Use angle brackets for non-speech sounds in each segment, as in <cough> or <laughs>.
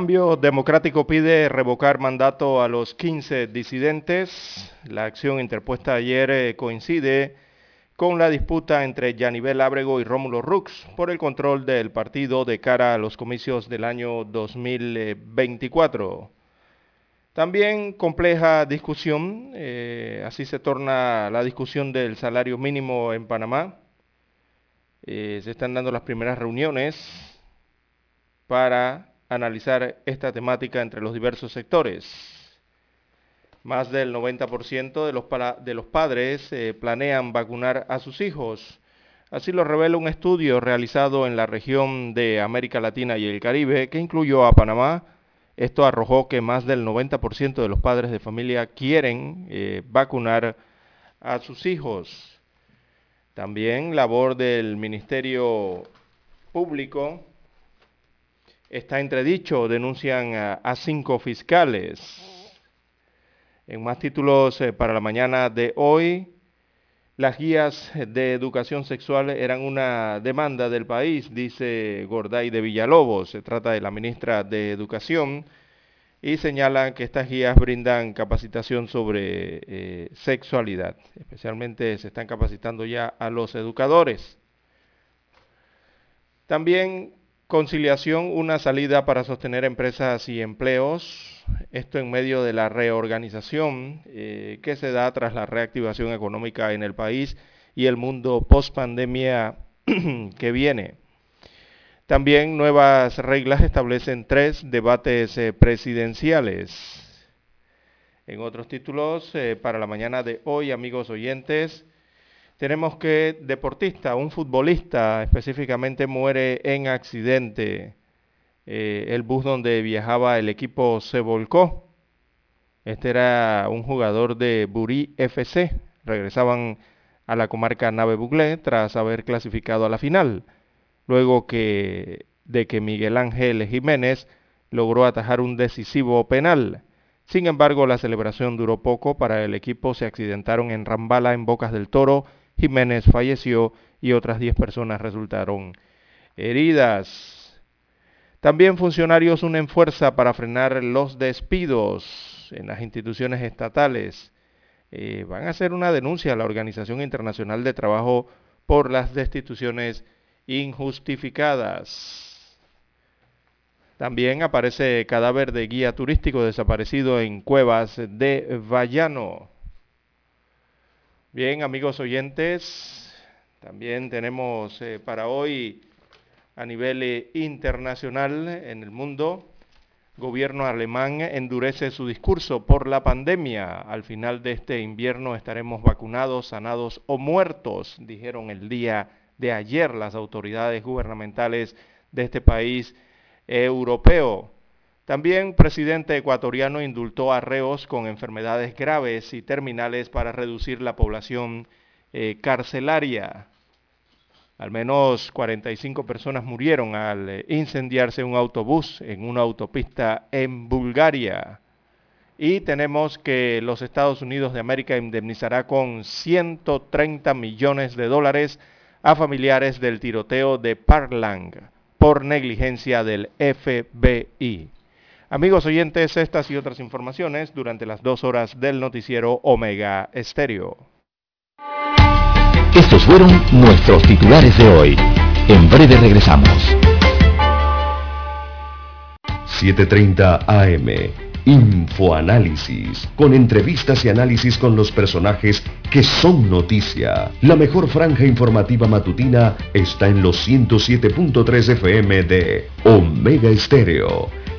Cambio Democrático pide revocar mandato a los 15 disidentes. La acción interpuesta ayer eh, coincide con la disputa entre Yanivel Ábrego y Rómulo Rux por el control del partido de cara a los comicios del año 2024. También compleja discusión, eh, así se torna la discusión del salario mínimo en Panamá. Eh, se están dando las primeras reuniones para analizar esta temática entre los diversos sectores. Más del 90% de los, de los padres eh, planean vacunar a sus hijos. Así lo revela un estudio realizado en la región de América Latina y el Caribe que incluyó a Panamá. Esto arrojó que más del 90% de los padres de familia quieren eh, vacunar a sus hijos. También labor del Ministerio Público está entredicho, denuncian a, cinco fiscales. En más títulos eh, para la mañana de hoy, las guías de educación sexual eran una demanda del país, dice Gorday de Villalobos. Se trata de la ministra de Educación y señalan que estas guías brindan capacitación sobre eh, sexualidad. Especialmente se están capacitando ya a los educadores. También Conciliación, una salida para sostener empresas y empleos. Esto en medio de la reorganización eh, que se da tras la reactivación económica en el país y el mundo post pandemia <clears throat> que viene. También nuevas reglas establecen tres debates eh, presidenciales. En otros títulos, eh, para la mañana de hoy, amigos oyentes, tenemos que deportista, un futbolista específicamente muere en accidente. Eh, el bus donde viajaba el equipo se volcó. Este era un jugador de Burí FC. Regresaban a la comarca Nave Buglé tras haber clasificado a la final. Luego que, de que Miguel Ángel Jiménez logró atajar un decisivo penal. Sin embargo, la celebración duró poco. Para el equipo se accidentaron en Rambala, en Bocas del Toro, Jiménez falleció y otras 10 personas resultaron heridas. También funcionarios unen fuerza para frenar los despidos en las instituciones estatales. Eh, van a hacer una denuncia a la Organización Internacional de Trabajo por las destituciones injustificadas. También aparece cadáver de guía turístico desaparecido en cuevas de Vallano. Bien, amigos oyentes, también tenemos eh, para hoy a nivel eh, internacional en el mundo, gobierno alemán endurece su discurso por la pandemia. Al final de este invierno estaremos vacunados, sanados o muertos, dijeron el día de ayer las autoridades gubernamentales de este país europeo. También presidente ecuatoriano indultó a reos con enfermedades graves y terminales para reducir la población eh, carcelaria. Al menos 45 personas murieron al eh, incendiarse un autobús en una autopista en Bulgaria. Y tenemos que los Estados Unidos de América indemnizará con 130 millones de dólares a familiares del tiroteo de Parkland por negligencia del FBI. Amigos oyentes, estas y otras informaciones durante las dos horas del noticiero Omega Estéreo. Estos fueron nuestros titulares de hoy. En breve regresamos. 7.30 AM. Infoanálisis, con entrevistas y análisis con los personajes que son noticia. La mejor franja informativa matutina está en los 107.3 FM de Omega Estéreo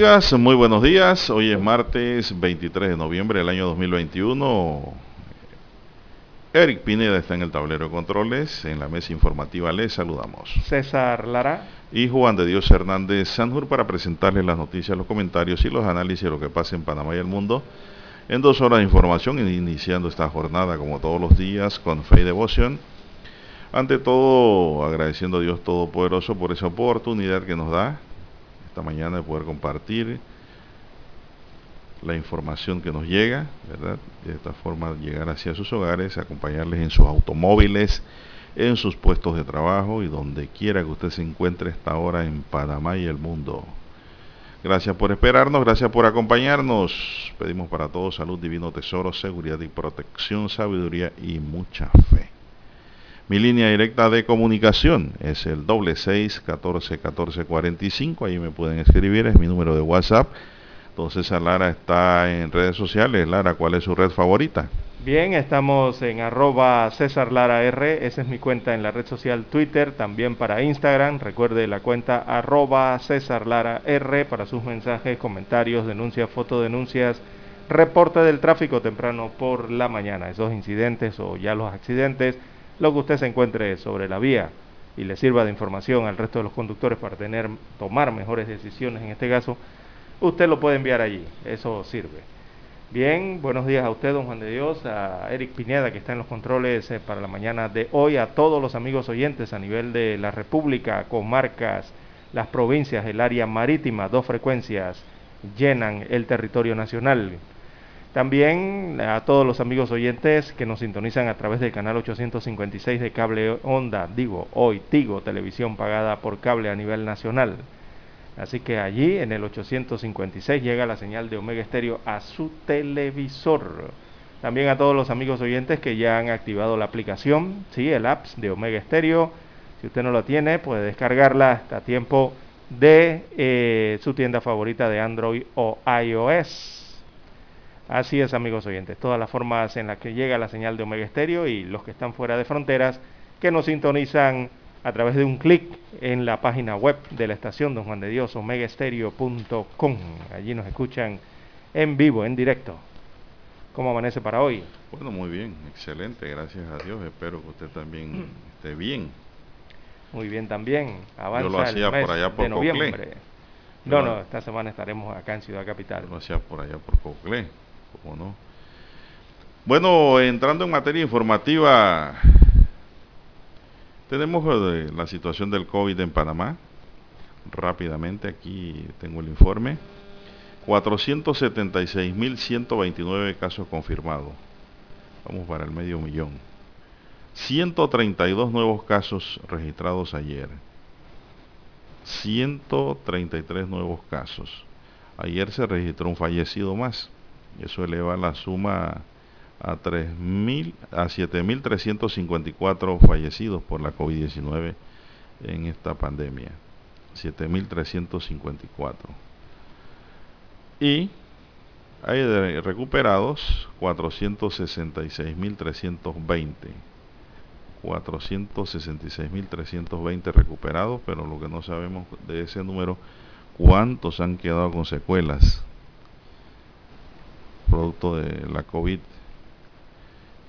Amigas, muy buenos días. Hoy es martes 23 de noviembre del año 2021. Eric Pineda está en el tablero de controles. En la mesa informativa les saludamos. César Lara. Y Juan de Dios Hernández Sanjur para presentarles las noticias, los comentarios y los análisis de lo que pasa en Panamá y el mundo. En dos horas de información, iniciando esta jornada como todos los días con fe y devoción. Ante todo, agradeciendo a Dios Todopoderoso por esa oportunidad que nos da esta mañana de poder compartir la información que nos llega, ¿verdad? De esta forma llegar hacia sus hogares, acompañarles en sus automóviles, en sus puestos de trabajo y donde quiera que usted se encuentre esta hora en Panamá y el mundo. Gracias por esperarnos, gracias por acompañarnos. Pedimos para todos salud, divino tesoro, seguridad y protección, sabiduría y mucha fe. Mi línea directa de comunicación es el doble seis catorce catorce cuarenta y cinco. Ahí me pueden escribir, es mi número de WhatsApp. Entonces, Lara está en redes sociales. Lara, ¿cuál es su red favorita? Bien, estamos en arroba César Lara R, esa es mi cuenta en la red social Twitter, también para Instagram, recuerde la cuenta arroba César Lara R para sus mensajes, comentarios, denuncias, fotodenuncias, reporte del tráfico temprano por la mañana, esos incidentes o ya los accidentes, lo que usted se encuentre sobre la vía y le sirva de información al resto de los conductores para tener, tomar mejores decisiones en este caso, usted lo puede enviar allí, eso sirve. Bien, buenos días a usted, don Juan de Dios, a Eric Pineda, que está en los controles eh, para la mañana de hoy, a todos los amigos oyentes a nivel de la República, comarcas, las provincias, el área marítima, dos frecuencias llenan el territorio nacional. También a todos los amigos oyentes que nos sintonizan a través del canal 856 de cable onda, digo, hoy Tigo, televisión pagada por cable a nivel nacional. Así que allí en el 856 llega la señal de Omega Estéreo a su televisor. También a todos los amigos oyentes que ya han activado la aplicación, sí, el apps de Omega Estéreo. Si usted no lo tiene, puede descargarla hasta tiempo de eh, su tienda favorita de Android o iOS. Así es, amigos oyentes, todas las formas en las que llega la señal de Omega Estéreo y los que están fuera de fronteras que nos sintonizan a través de un clic en la página web de la estación Don Juan de Dios, omegaestereo.com. Allí nos escuchan en vivo, en directo. ¿Cómo amanece para hoy? Bueno, muy bien, excelente, gracias a Dios. Espero que usted también esté bien. Muy bien también. Avanza Yo lo hacía por allá por de noviembre. No, no, esta semana estaremos acá en Ciudad Capital. Yo lo hacía por allá por Coclé no? Bueno, entrando en materia informativa, tenemos la situación del COVID en Panamá. Rápidamente, aquí tengo el informe. 476.129 casos confirmados. Vamos para el medio millón. 132 nuevos casos registrados ayer. 133 nuevos casos. Ayer se registró un fallecido más. Eso eleva la suma a 3.000 a 7.354 fallecidos por la COVID-19 en esta pandemia. 7.354. Y Hay recuperados 466.320. 466.320 recuperados, pero lo que no sabemos de ese número, cuántos han quedado con secuelas producto de la COVID.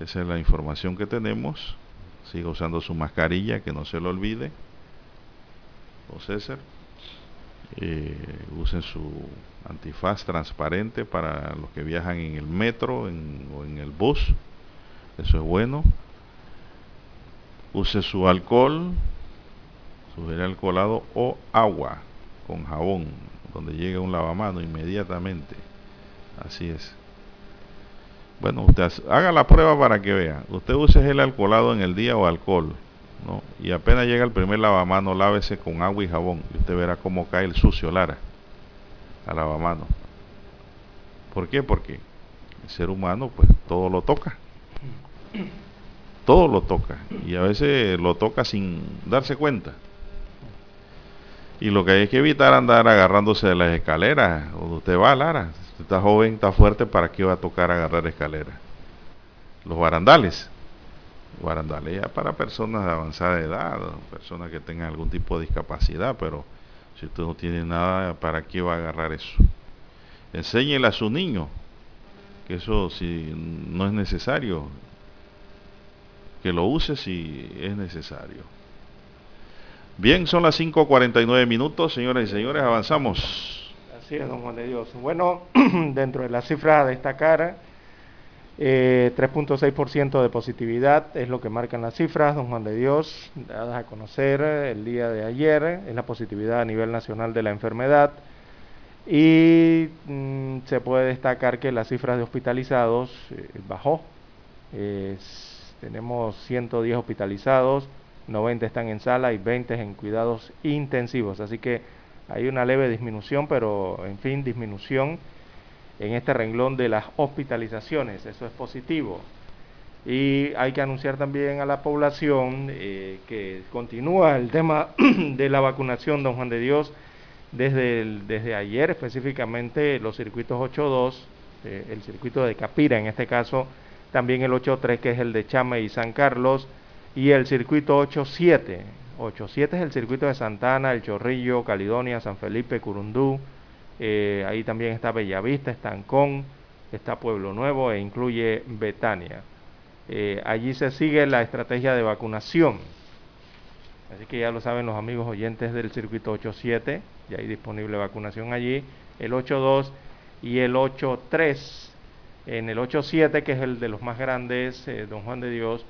Esa es la información que tenemos. Siga usando su mascarilla, que no se lo olvide. O César. Eh, usen su antifaz transparente para los que viajan en el metro o en el bus. Eso es bueno. Use su alcohol, su gel alcoholado o agua con jabón, donde llegue un lavamano inmediatamente. Así es. Bueno, usted haga la prueba para que vea. Usted use gel alcoholado en el día o alcohol, ¿no? Y apenas llega el primer lavamano, lávese con agua y jabón y usted verá cómo cae el sucio Lara al lavamano. ¿Por qué? Porque el ser humano pues todo lo toca todo lo toca y a veces lo toca sin darse cuenta. Y lo que hay que evitar andar agarrándose de las escaleras, o usted va, Lara, está joven, está fuerte, ¿para qué va a tocar agarrar escaleras? Los barandales. barandales ya para personas de avanzada edad, personas que tengan algún tipo de discapacidad, pero si usted no tiene nada, ¿para qué va a agarrar eso? Enséñele a su niño que eso si no es necesario, que lo use si es necesario. Bien, son las 5.49 minutos, señoras y señores, avanzamos. Así es, don Juan de Dios. Bueno, <clears throat> dentro de la cifra a destacar, eh, 3.6% de positividad es lo que marcan las cifras, don Juan de Dios, dadas a conocer el día de ayer, es la positividad a nivel nacional de la enfermedad. Y mm, se puede destacar que las cifras de hospitalizados eh, bajó. Tenemos 110 hospitalizados, 90 están en sala y 20 en cuidados intensivos. Así que hay una leve disminución, pero en fin, disminución en este renglón de las hospitalizaciones. Eso es positivo. Y hay que anunciar también a la población eh, que continúa el tema <clears throat> de la vacunación, don Juan de Dios, desde, desde ayer específicamente los circuitos 8.2, eh, el circuito de Capira en este caso, también el 8.3 que es el de Chame y San Carlos, y el circuito 8.7. 8.7 es el circuito de Santana, El Chorrillo, Caledonia, San Felipe, Curundú, eh, ahí también está Bellavista, Estancón, está Pueblo Nuevo e incluye Betania. Eh, allí se sigue la estrategia de vacunación. Así que ya lo saben los amigos oyentes del circuito 8.7, ya hay disponible vacunación allí, el 8.2 y el 8.3 en el 8.7, que es el de los más grandes, eh, Don Juan de Dios,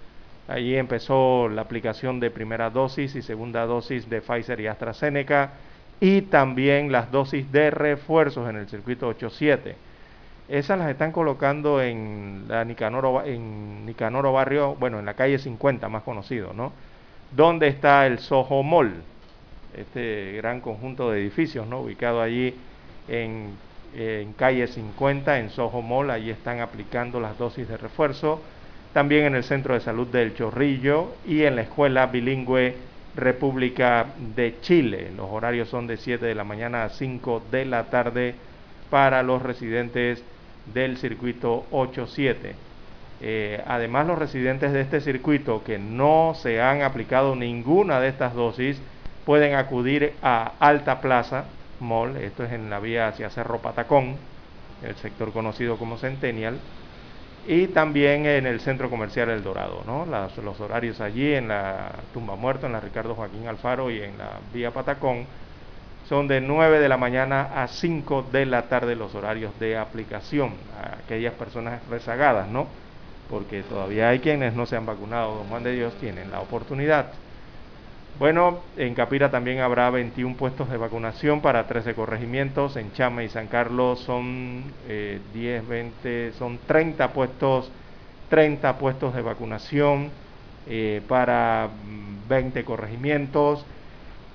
allí empezó la aplicación de primera dosis y segunda dosis de Pfizer y AstraZeneca y también las dosis de refuerzos en el circuito 8.7. Esas las están colocando en la Nicanoro, en Nicanoro Barrio, bueno, en la calle 50, más conocido, ¿no? Donde está el Soho Mall, este gran conjunto de edificios, ¿no? Ubicado allí en calle 50 en Soho Mall, ahí están aplicando las dosis de refuerzo, también en el Centro de Salud del Chorrillo y en la Escuela Bilingüe República de Chile. Los horarios son de 7 de la mañana a 5 de la tarde para los residentes del circuito 87. Eh, además, los residentes de este circuito que no se han aplicado ninguna de estas dosis pueden acudir a Alta Plaza, Mall, esto es en la vía hacia Cerro Patacón, el sector conocido como Centennial, y también en el centro comercial El Dorado, ¿no? los horarios allí en la Tumba Muerto, en la Ricardo Joaquín Alfaro y en la vía Patacón, son de 9 de la mañana a 5 de la tarde los horarios de aplicación a aquellas personas rezagadas, ¿no? Porque todavía hay quienes no se han vacunado, don Juan de Dios, tienen la oportunidad. Bueno, en Capira también habrá 21 puestos de vacunación para 13 corregimientos. En Chame y San Carlos son 10, eh, 20, son 30 puestos, 30 puestos de vacunación eh, para 20 corregimientos.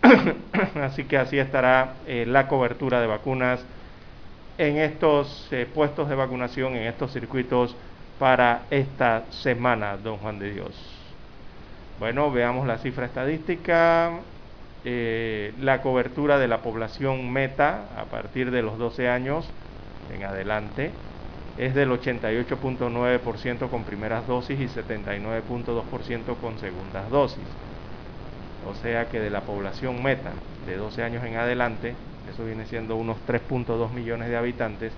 <coughs> así que así estará eh, la cobertura de vacunas en estos puestos de vacunación, en estos circuitos para esta semana, don Juan de Dios. Bueno, veamos la cifra estadística. Eh, la cobertura de la población meta a partir de los 12 años en adelante es del 88.9% con primeras dosis y 79.2% con segundas dosis. O sea que de la población meta de 12 años en adelante, eso viene siendo unos 3.2 millones de habitantes,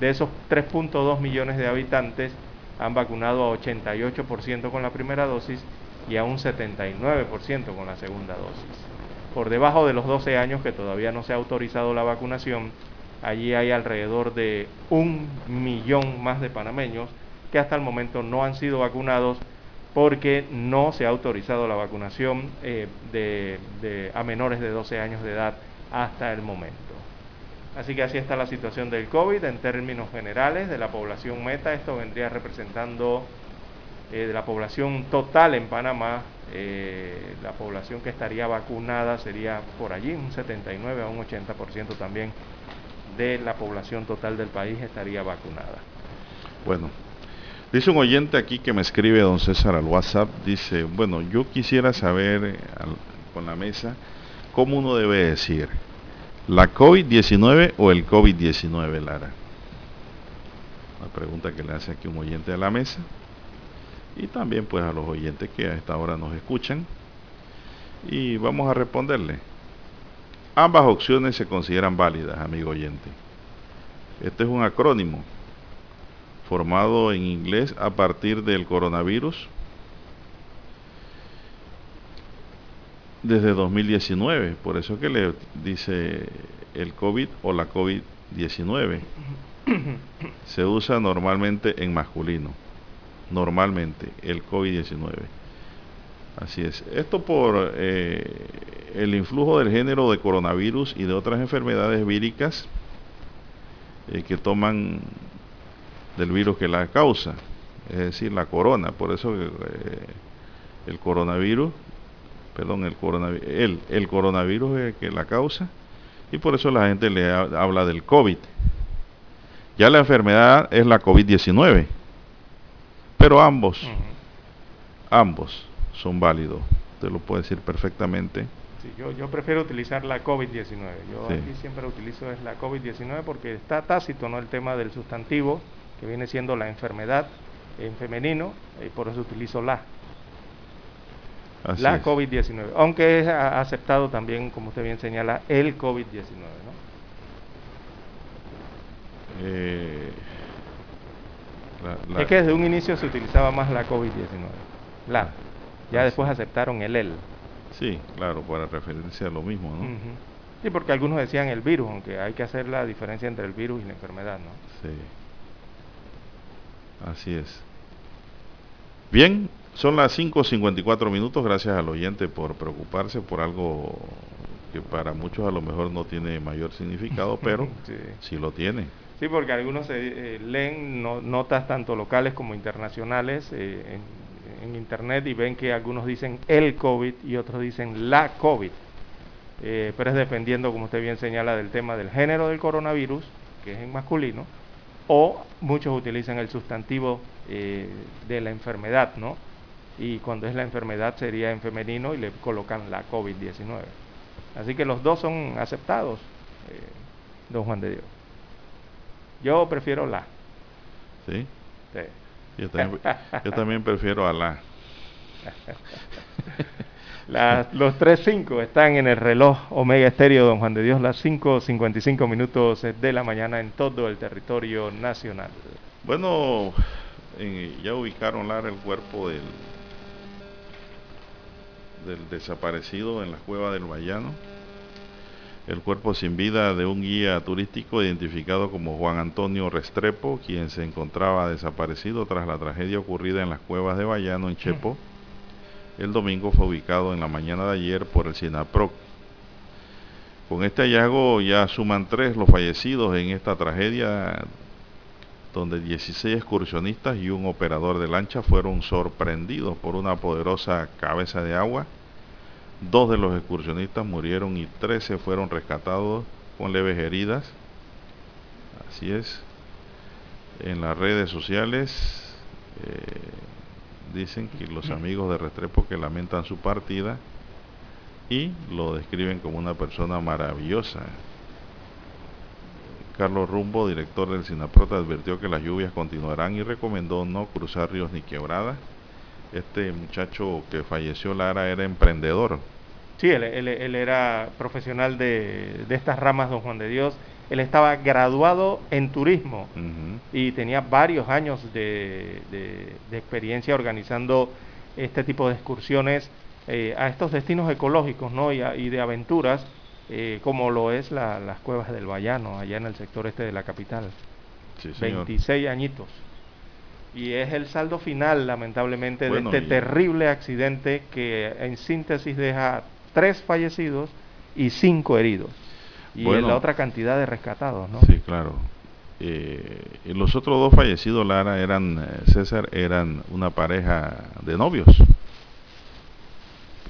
de esos 3.2 millones de habitantes han vacunado a 88% con la primera dosis y a un 79% con la segunda dosis. Por debajo de los 12 años que todavía no se ha autorizado la vacunación, allí hay alrededor de un millón más de panameños que hasta el momento no han sido vacunados porque no se ha autorizado la vacunación eh, de, a menores de 12 años de edad hasta el momento. Así que así está la situación del COVID en términos generales de la población meta. Esto vendría representando eh, de la población total en Panamá, eh, la población que estaría vacunada sería por allí un 79 a un 80% también de la población total del país estaría vacunada. Bueno, dice un oyente aquí que me escribe don César al WhatsApp, dice, bueno, yo quisiera saber con la mesa cómo uno debe decir, la COVID-19 o el COVID-19, Lara. La pregunta que le hace aquí un oyente a la mesa y también pues a los oyentes que a esta hora nos escuchan y vamos a responderle. Ambas opciones se consideran válidas, amigo oyente. Este es un acrónimo formado en inglés a partir del coronavirus desde 2019. Por eso que le dice el COVID o la COVID-19. Se usa normalmente en masculino. Normalmente, el COVID-19. Así es. Esto por eh, el influjo del género de coronavirus y de otras enfermedades víricas eh, que toman del virus que la causa, es decir, la corona. Por eso eh, el coronavirus, perdón, el coronavirus, el, el coronavirus es el que la causa y por eso la gente le habla del COVID. Ya la enfermedad es la COVID-19, pero ambos, ambos son válidos. Usted lo puede decir perfectamente yo, yo prefiero utilizar la COVID-19. Yo aquí siempre utilizo es la COVID-19 porque está tácito ¿no? el tema del sustantivo, que viene siendo la enfermedad en femenino, y por eso utilizo la. la COVID-19. Aunque es aceptado también, como usted bien señala, el COVID-19. ¿no? Eh, es que desde un inicio se utilizaba más la COVID-19. La. Ya después aceptaron el EL. Sí, claro, para referirse a lo mismo, ¿no? Sí, porque algunos decían el virus, aunque hay que hacer la diferencia entre el virus y la enfermedad, ¿no? Sí. Así es. Bien, son las 5.54 minutos, gracias al oyente por preocuparse por algo que para muchos a lo mejor no tiene mayor significado, pero <laughs> sí, lo tiene. Sí, porque algunos eh, leen notas tanto locales como internacionales eh, en internet y ven que algunos dicen el COVID y otros dicen la COVID. Eh, pero es dependiendo, como usted bien señala, del tema del género del coronavirus, que es en masculino, o muchos utilizan el sustantivo eh, de la enfermedad, ¿no? Y cuando es la enfermedad sería en femenino y le colocan la COVID-19. Así que los dos son aceptados, eh, don Juan de Dios. Yo prefiero la. ¿Sí? Sí. Yo también, prefiero a la. <laughs> los 3.5 están en el reloj Omega Estéreo, don Juan de Dios, las 5.55 minutos de la mañana en todo el territorio nacional. Bueno, ya ubicaron Lara el cuerpo del, del desaparecido en la cueva del Bayano el cuerpo sin vida de un guía turístico identificado como Juan Antonio Restrepo, quien se encontraba desaparecido tras la tragedia ocurrida en las cuevas de Bayano, en Chepo. El domingo fue ubicado en la mañana de ayer por el SINAPROC. Con este hallazgo ya suman tres los fallecidos en esta tragedia, donde 16 excursionistas y un operador de lancha fueron sorprendidos por una poderosa cabeza de agua Dos de los excursionistas murieron y 13 fueron rescatados con leves heridas. Así es. En las redes sociales eh, dicen que los amigos de Restrepo que lamentan su partida y lo describen como una persona maravillosa. Carlos Rumbo, director del SINAPROTA, advirtió que las lluvias continuarán y recomendó no cruzar ríos ni quebradas. Este muchacho que falleció, Lara, era emprendedor. Sí, él, era profesional de, estas ramas, don Juan de Dios. Él estaba graduado en turismo y tenía varios años de, experiencia organizando este tipo de excursiones eh, a estos destinos ecológicos ¿no? y de aventuras eh, como lo es las cuevas del Bayano, allá en el sector este de la capital. 26 añitos. Y es el saldo final, lamentablemente, de este terrible accidente que en síntesis deja tres fallecidos y cinco heridos. Y la otra cantidad de rescatados, ¿no? Sí, claro. Eh, los otros dos fallecidos, Lara, eran, eh, César, eran una pareja de novios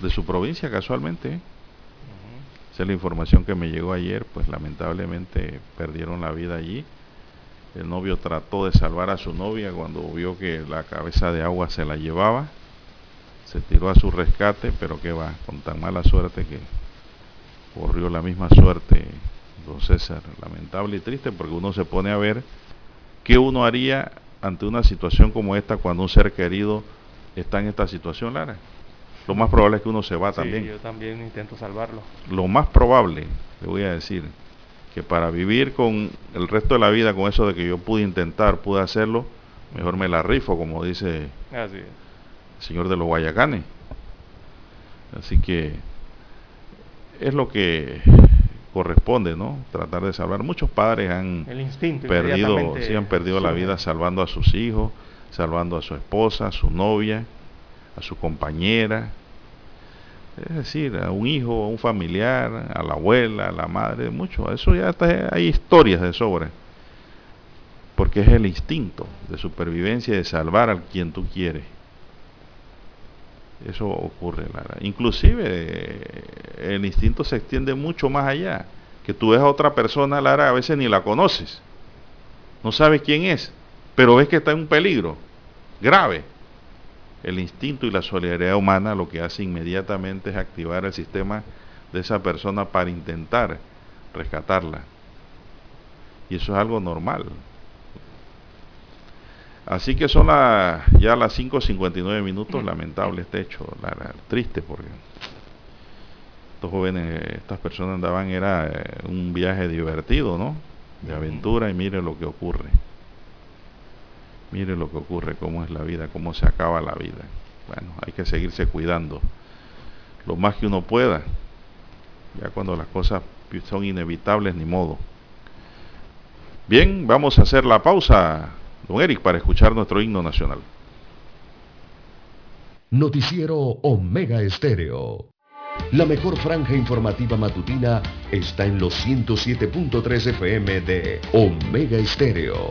de su provincia, casualmente. Esa es la información que me llegó ayer, pues lamentablemente perdieron la vida allí. El novio trató de salvar a su novia cuando vio que la cabeza de agua se la llevaba. Se tiró a su rescate, pero que va, con tan mala suerte que corrió la misma suerte, don César. Lamentable y triste porque uno se pone a ver qué uno haría ante una situación como esta cuando un ser querido está en esta situación, Lara lo más probable es que uno se va también. Yo también intento salvarlo. Lo más probable, le voy a decir, que para vivir con el resto de la vida con eso de que yo pude intentar, pude hacerlo, mejor me la rifo, como dice el señor de los Guayacanes. Así que es lo que corresponde, ¿no? Tratar de salvar. Muchos padres han perdido, sí, han perdido la vida salvando a sus hijos, salvando a su esposa, a su novia a su compañera, es decir, a un hijo, a un familiar, a la abuela, a la madre, mucho. Eso ya está, hay historias de sobre. Porque es el instinto de supervivencia de salvar a quien tú quieres. Eso ocurre, Lara. Inclusive el instinto se extiende mucho más allá. Que tú ves a otra persona, Lara, a veces ni la conoces. No sabes quién es, pero ves que está en un peligro grave el instinto y la solidaridad humana lo que hace inmediatamente es activar el sistema de esa persona para intentar rescatarla. Y eso es algo normal. Así que son ya las 5.59 minutos, lamentable este hecho, triste porque estos jóvenes, estas personas andaban, era eh, un viaje divertido, ¿no? De aventura y mire lo que ocurre. Mire lo que ocurre, cómo es la vida, cómo se acaba la vida. Bueno, hay que seguirse cuidando lo más que uno pueda. Ya cuando las cosas son inevitables, ni modo. Bien, vamos a hacer la pausa, don Eric, para escuchar nuestro himno nacional. Noticiero Omega Estéreo. La mejor franja informativa matutina está en los 107.3 FM de Omega Estéreo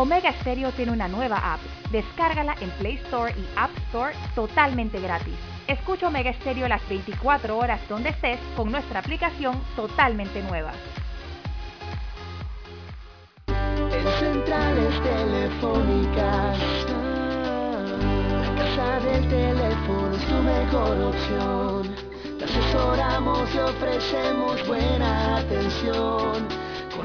Omega Stereo tiene una nueva app. Descárgala en Play Store y App Store totalmente gratis. Escucha Omega Stereo las 24 horas donde estés con nuestra aplicación totalmente nueva. En centrales telefónicas, la casa del teléfono es tu mejor opción. Te asesoramos y ofrecemos buena atención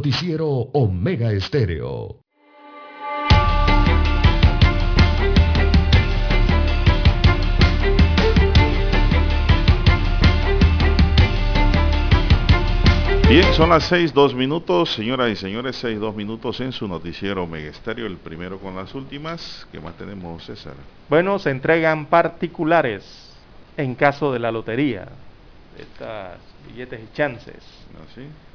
Noticiero Omega Estéreo. Bien, son las seis, dos minutos, señoras y señores, seis, dos minutos en su noticiero Omega Estéreo, el primero con las últimas. ¿Qué más tenemos, César? Bueno, se entregan particulares en caso de la lotería, estas billetes y chances. ¿Ah,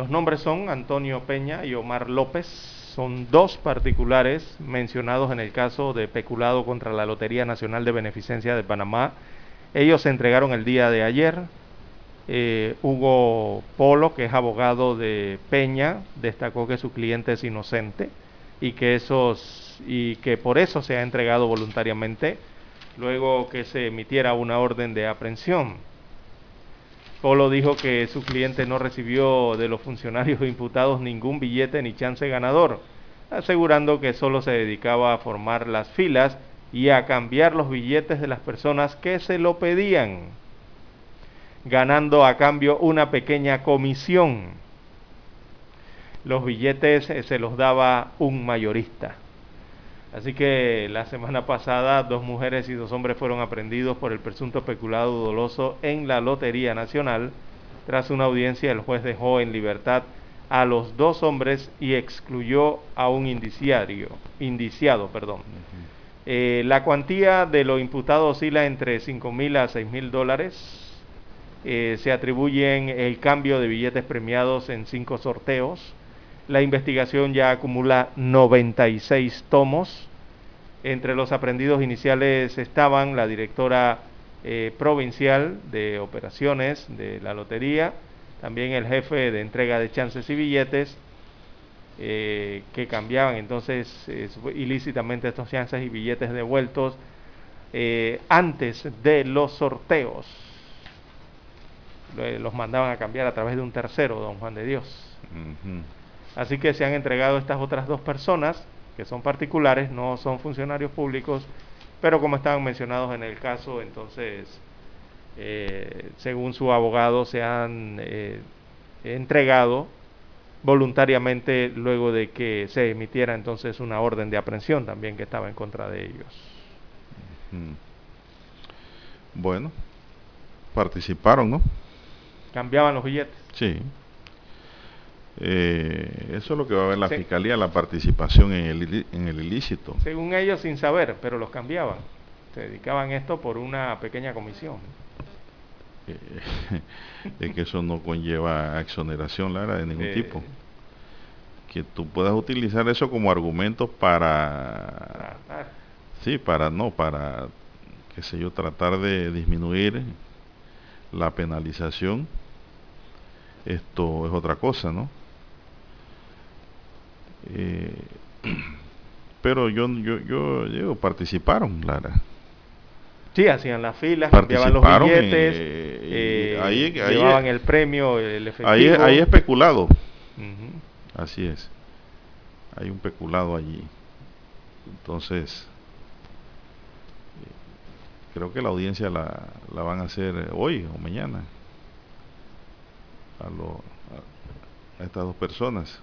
los nombres son Antonio Peña y Omar López. Son dos particulares mencionados en el caso de peculado contra la Lotería Nacional de Beneficencia de Panamá. Ellos se entregaron el día de ayer. Eh, Hugo Polo, que es abogado de Peña, destacó que su cliente es inocente y que esos y que por eso se ha entregado voluntariamente luego que se emitiera una orden de aprehensión. Polo dijo que su cliente no recibió de los funcionarios <laughs> imputados ningún billete ni chance ganador, asegurando que solo se dedicaba a formar las filas y a cambiar los billetes de las personas que se lo pedían, ganando a cambio una pequeña comisión. Los billetes eh, se los daba un mayorista. Así que la semana pasada dos mujeres y dos hombres fueron aprendidos por el presunto peculado doloso en la Lotería Nacional. Tras una audiencia, el juez dejó en libertad a los dos hombres y excluyó a un indiciario, indiciado. Perdón. Eh, la cuantía de lo imputado oscila entre 5 mil a 6 mil dólares. Eh, se atribuyen el cambio de billetes premiados en cinco sorteos la investigación ya acumula 96 tomos. Entre los aprendidos iniciales estaban la directora eh, provincial de operaciones de la lotería, también el jefe de entrega de chances y billetes, eh, que cambiaban entonces ilícitamente estos chances y billetes devueltos antes de los sorteos. Los mandaban a cambiar a través de un tercero, don Juan de Dios. Así que se han entregado estas otras dos personas, que son particulares, no son funcionarios públicos, pero como estaban mencionados en el caso, entonces, eh, según su abogado, se han eh, entregado voluntariamente luego de que se emitiera entonces una orden de aprehensión también que estaba en contra de ellos. Bueno, participaron, ¿no? Cambiaban los billetes. Sí. Eh, eso es lo que va a ver la fiscalía, la participación en el, en el ilícito. Según ellos, sin saber, pero los cambiaban. Se dedicaban esto por una pequeña comisión. Eh, <laughs> es que eso no conlleva exoneración, Lara, de ningún tipo. Que tú puedas utilizar eso como argumento para... Sí, para no, para, qué sé yo, tratar de disminuir la penalización. Esto es otra cosa, ¿no? Eh, <clears throat> pero yo, yo, yo, yo, participaron, Lara. Sí, hacían las filas, cambiaban los billetes, eh, ahí, llevaban el premio, el efectivo. Ahí, ahí es especulado. Así es. Hay un peculado allí. Entonces, creo que la audiencia la, la van a hacer hoy o mañana a, lo, a estas dos personas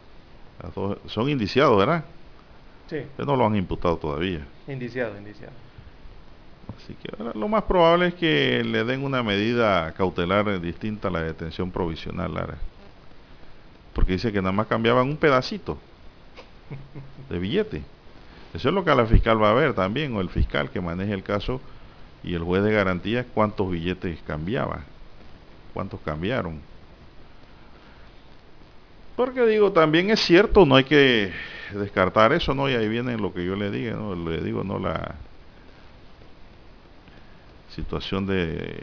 son indiciados, ¿verdad? Sí. no lo han imputado todavía. Indiciado, indiciado. Así que lo más probable es que le den una medida cautelar distinta a la detención provisional, Lara. Porque dice que nada más cambiaban un pedacito de billete. Eso es lo que la fiscal va a ver también, o el fiscal que maneje el caso y el juez de garantía, cuántos billetes cambiaba, cuántos cambiaron. Porque digo, también es cierto, no hay que descartar eso, ¿no? Y ahí viene lo que yo le digo, ¿no? Le digo, ¿no? La situación de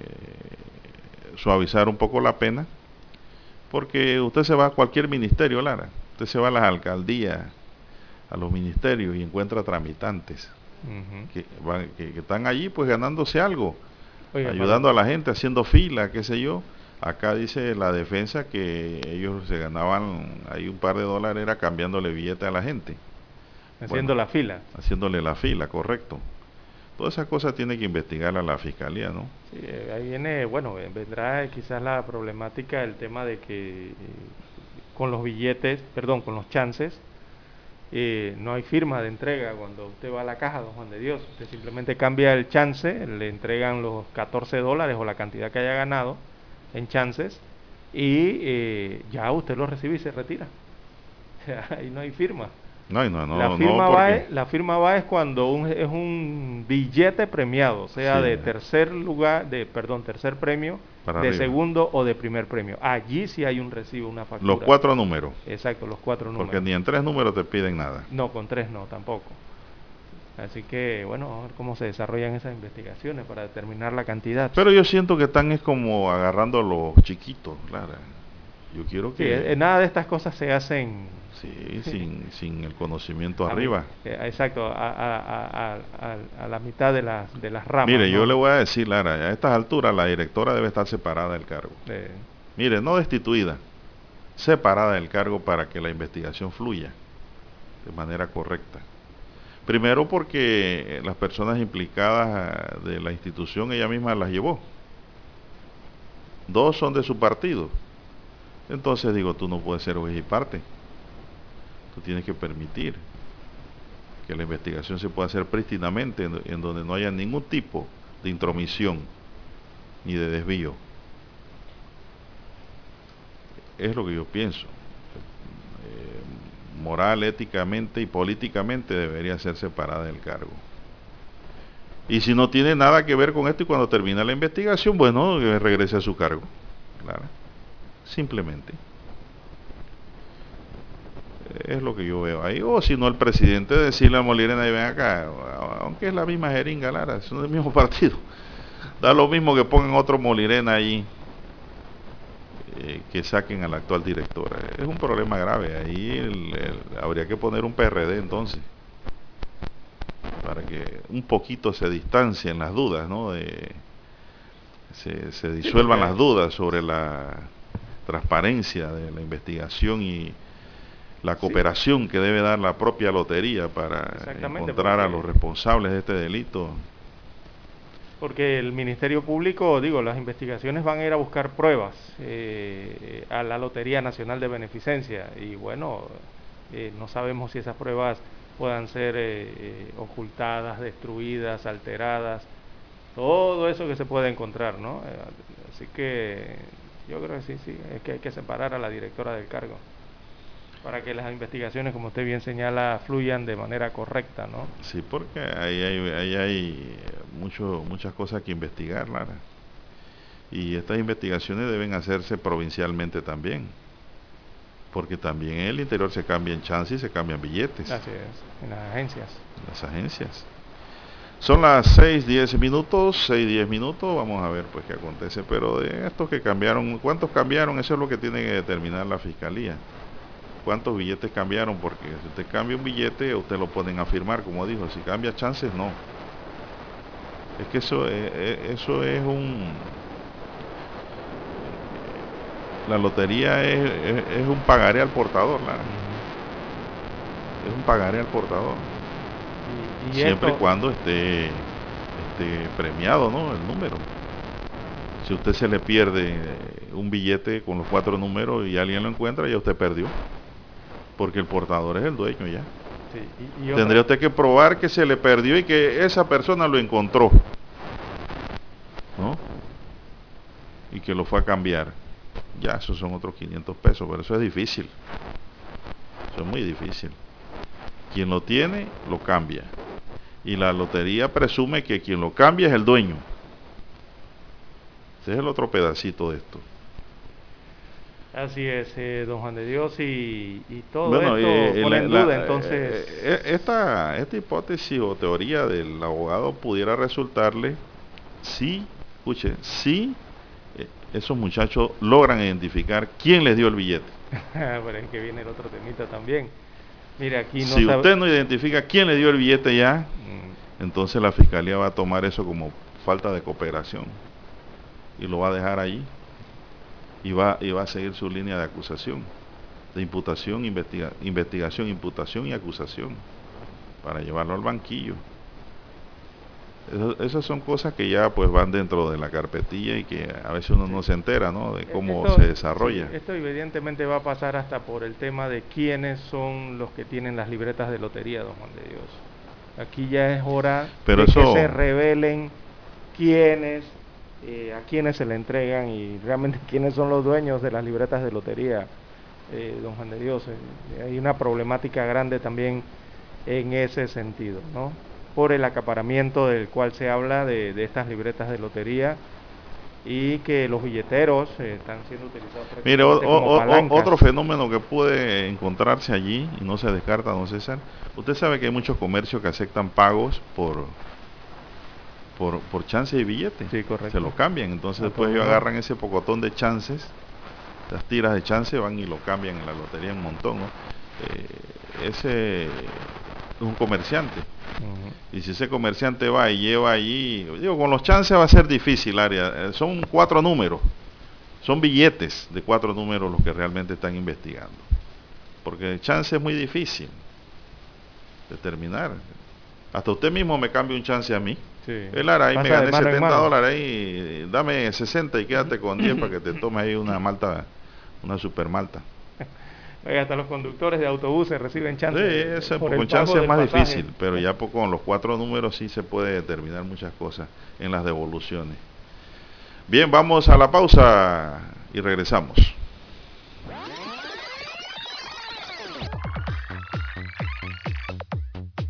suavizar un poco la pena, porque usted se va a cualquier ministerio, Lara, usted se va a las alcaldías, a los ministerios y encuentra tramitantes que, que, están allí pues ganándose algo, ayudando a la gente, haciendo fila, qué sé yo, Acá dice la defensa que ellos se ganaban ahí un par de dólares era cambiándole billete a la gente. Haciendo la fila. Haciéndole la fila, correcto. Todas esas cosas tiene que investigar a la fiscalía, ¿no? Sí, eh, ahí viene, bueno, vendrá quizás la problemática del tema de que eh, con los billetes, perdón, con los chances, eh, no hay firma de entrega cuando usted va a la caja, don Juan de Dios. Usted simplemente cambia el chance, le entregan los 14 dólares o la cantidad que haya ganado en chances y eh, ya usted lo recibe y se retira. <laughs> Ahí no hay firma. No, no, no, la firma, va, es, la firma va es cuando un, es un billete premiado, sea de tercer lugar, de perdón, tercer premio, de segundo o de primer premio. Allí sí hay un recibo, una factura. Los cuatro números. Exacto, los cuatro números. Porque ni en tres números te piden nada. No, con tres no, tampoco. Así que, bueno, a ver cómo se desarrollan esas investigaciones para determinar la cantidad. Pero yo siento que están es como agarrando a los chiquitos, claro. Yo quiero que... Sí, eh, nada de estas cosas se hacen... Sí, <laughs> sin, sin el conocimiento arriba. Eh, exacto, a, la mitad de las, de las ramas. Mire, yo le voy a decir, Lara, a estas alturas la directora debe estar separada del cargo. Mire, no destituida, separada del cargo para que la investigación fluya de manera correcta. Primero porque las personas implicadas eh, de la institución ella misma las llevó. Dos son de su partido. Entonces digo, tú no puedes ser juez y parte. Tú tienes que permitir que la investigación se pueda hacer prístinamente en, donde no haya ningún tipo de intromisión ni de desvío. Es lo que yo pienso moral, éticamente y políticamente debería ser separada del cargo. Y si no tiene nada que ver con esto y cuando termina la investigación, bueno, regrese a su cargo. Claro. Simplemente. Es lo que yo veo ahí. O si no, el presidente decirle a Molina y ven acá, aunque es la misma jeringa, Lara, son del mismo partido. Da lo mismo que pongan otro Molirena ahí eh, que saquen al actual director. Es un problema grave. Ahí habría que poner un PRD entonces. Para que un poquito se distancien las dudas, ¿no? se, se disuelvan las dudas sobre la transparencia de la investigación y la cooperación que debe dar la propia lotería para encontrar a los responsables de este delito. Porque el Ministerio Público, digo, las investigaciones van a ir a buscar pruebas eh, a la Lotería Nacional de Beneficencia y bueno, eh, no sabemos si esas pruebas puedan ser eh, ocultadas, destruidas, alteradas, todo eso que se puede encontrar, ¿no? así que yo creo que sí, sí, es que hay que separar a la directora del cargo para que las investigaciones, como usted bien señala, fluyan de manera correcta, ¿no? Sí, porque ahí hay, ahí hay mucho, muchas cosas que investigar, Lara. Y estas investigaciones deben hacerse provincialmente también. Porque también en el interior se cambian chances y se cambian billetes. Así es, en las agencias. En las agencias. Son las 6, 10 minutos, 6, 10 minutos, vamos a ver pues qué acontece, pero de estos que cambiaron, ¿cuántos cambiaron? Eso es lo que tiene que determinar la fiscalía cuántos billetes cambiaron, porque si usted cambia un billete, usted lo pueden afirmar, como dijo, si cambia chances, no. Es que eso, eso es un... La lotería es, un pagaré al portador, es un pagaré al portador. Siempre y cuando esté, esté premiado, ¿no? El número. Si usted se le pierde un billete con los cuatro números y alguien lo encuentra, ya usted perdió porque el portador es el dueño ya. Tendría usted que probar que se le perdió y que esa persona lo encontró. ¿No? Y que lo fue a cambiar. Ya, esos son otros 500 pesos, pero eso es difícil. Eso es muy difícil. Quien lo tiene, lo cambia. Y la lotería presume que quien lo cambia es el dueño. Ese es el otro pedacito de esto. Así es, eh, don Juan de Dios, y, todo esto eh, pone en duda, entonces... Eh, esta, esta hipótesis o teoría del abogado pudiera resultarle si, escuche, si esos muchachos logran identificar quién les dio el billete. <laughs> Pero es que viene el otro temita también. Mire, aquí no si usted no identifica quién le dio el billete ya, mm. entonces la fiscalía va a tomar eso como falta de cooperación y lo va a dejar ahí y va, y va a seguir su línea de acusación, de imputación, investigación, imputación y acusación, para llevarlo al banquillo. esas son cosas que ya pues van dentro de la carpetilla y que a veces uno no se entera ¿no? de cómo se desarrolla. esto evidentemente va a pasar hasta por el tema de quiénes son los que tienen las libretas de lotería, don Juan de Dios. Aquí ya es hora de que se revelen quiénes eh, a quiénes se le entregan y realmente <laughs> quiénes son los dueños de las libretas de lotería, eh, don Juan de Dios. Eh, hay una problemática grande también en ese sentido, ¿no? Por el acaparamiento del cual se habla de, estas libretas de lotería y que los billeteros están siendo utilizados. Mire, otro fenómeno que puede encontrarse allí y no se descarta, don César. Usted sabe que hay muchos comercios que aceptan pagos por por, por chance y billete. Se lo cambian. Entonces después ellos agarran ese pocotón de chances, las tiras de chance van y lo cambian en la lotería un montón. Eh, ese es un comerciante. Y si ese comerciante va y lleva allí, digo, con los chances va a ser difícil, área. Eh, son cuatro números. Son billetes de cuatro números los que realmente están investigando. Porque el chance es muy difícil determinar. Hasta usted mismo me cambia un chance a mí. Sí. El ahí me gané 70 dólares dame 60 y quédate con 10 <laughs> para que te tomes ahí una malta, una super malta. <laughs> hasta los conductores de autobuses reciben chance. Sí, eso, con chance es más difícil, pero ya con los cuatro números sí se puede determinar muchas cosas en las devoluciones. Bien, vamos a la pausa y regresamos.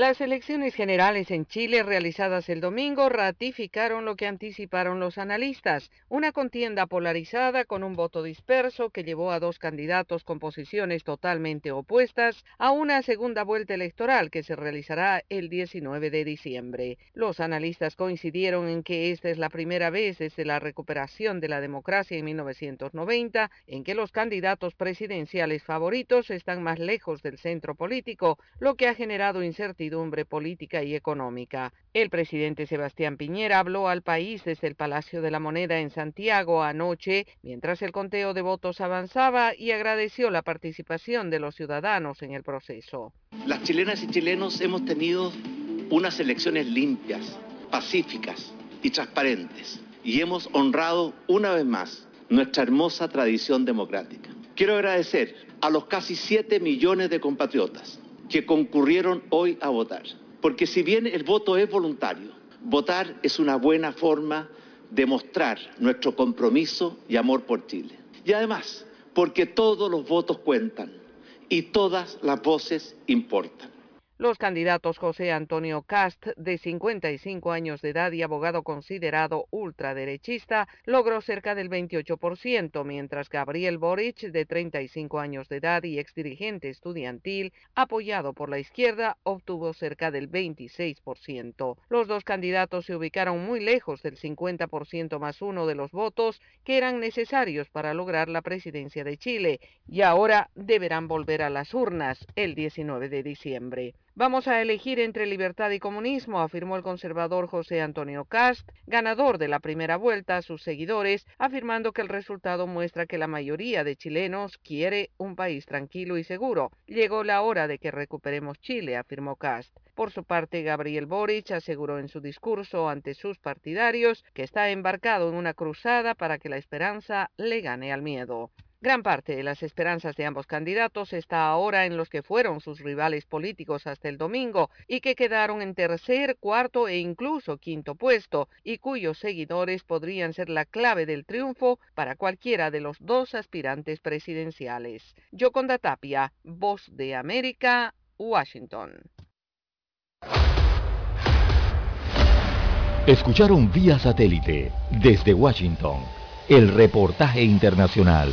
Las elecciones generales en Chile realizadas el domingo ratificaron lo que anticiparon los analistas, una contienda polarizada con un voto disperso que llevó a dos candidatos con posiciones totalmente opuestas a una segunda vuelta electoral que se realizará el 19 de diciembre. Los analistas coincidieron en que esta es la primera vez desde la recuperación de la democracia en 1990 en que los candidatos presidenciales favoritos están más lejos del centro político, lo que ha generado incertidumbre política y económica. El presidente Sebastián Piñera habló al país desde el Palacio de la Moneda en Santiago anoche, mientras el conteo de votos avanzaba y agradeció la participación de los ciudadanos en el proceso. Las chilenas y chilenos hemos tenido unas elecciones limpias, pacíficas y transparentes y hemos honrado una vez más nuestra hermosa tradición democrática. Quiero agradecer a los casi 7 millones de compatriotas que concurrieron hoy a votar. Porque si bien el voto es voluntario, votar es una buena forma de mostrar nuestro compromiso y amor por Chile. Y además, porque todos los votos cuentan y todas las voces importan. Los candidatos José Antonio Cast, de 55 años de edad y abogado considerado ultraderechista, logró cerca del 28%, mientras Gabriel Boric, de 35 años de edad y exdirigente estudiantil, apoyado por la izquierda, obtuvo cerca del 26%. Los dos candidatos se ubicaron muy lejos del 50% más uno de los votos que eran necesarios para lograr la presidencia de Chile, y ahora deberán volver a las urnas el 19 de diciembre. Vamos a elegir entre libertad y comunismo, afirmó el conservador José Antonio Cast, ganador de la primera vuelta a sus seguidores, afirmando que el resultado muestra que la mayoría de chilenos quiere un país tranquilo y seguro. Llegó la hora de que recuperemos Chile, afirmó Cast. Por su parte, Gabriel Boric aseguró en su discurso ante sus partidarios que está embarcado en una cruzada para que la esperanza le gane al miedo. Gran parte de las esperanzas de ambos candidatos está ahora en los que fueron sus rivales políticos hasta el domingo y que quedaron en tercer, cuarto e incluso quinto puesto y cuyos seguidores podrían ser la clave del triunfo para cualquiera de los dos aspirantes presidenciales. Yoconda Tapia, Voz de América, Washington. Escucharon vía satélite desde Washington el reportaje internacional.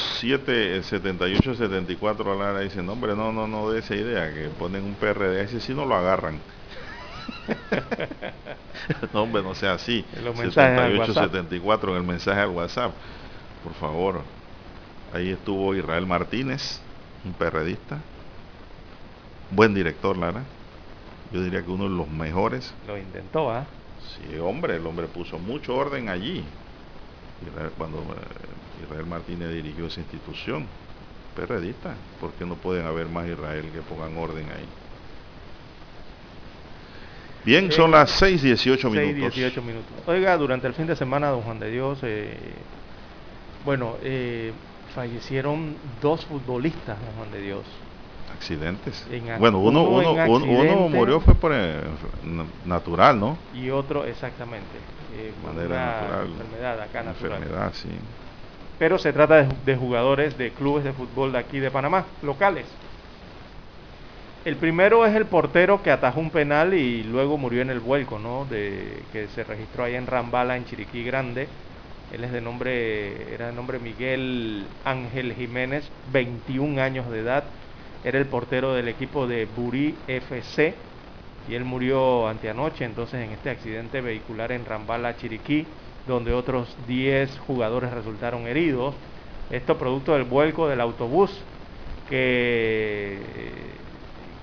7, 78, 74 Lara dice, no hombre, no, no, no de esa idea, que ponen un PRD, ese si no lo agarran. <laughs> no hombre, no sea así. 78, 74 en el mensaje al WhatsApp. Por favor. Ahí estuvo Israel Martínez, un PRDista. Buen director, Lara. Yo diría que uno de los mejores. Lo intentó, ¿ah? Sí, hombre, el hombre puso mucho orden allí. Cuando eh, Israel Martínez dirigió esa institución. Perredista, porque no pueden haber más Israel que pongan orden ahí? Bien, son las 6.18 minutos. 18 minutos. Oiga, durante el fin de semana, don Juan de Dios, eh, bueno, eh, fallecieron dos futbolistas, don Juan de Dios. Accidentes. bueno, uno, uno, uno, murió fue por eh, natural, ¿no? Y otro, exactamente. manera natural. Enfermedad acá natural. Enfermedad, sí pero se trata de, jugadores de clubes de fútbol de aquí de Panamá, locales. El primero es el portero que atajó un penal y luego murió en el vuelco, ¿no? De, que se registró ahí en Rambala, en Chiriquí Grande. Él es de nombre, era de nombre Miguel Ángel Jiménez, 21 años de edad. Era el portero del equipo de Burí FC y él murió anteanoche entonces en este accidente vehicular en Rambala, Chiriquí, donde otros 10 jugadores resultaron heridos. Esto producto del vuelco del autobús que,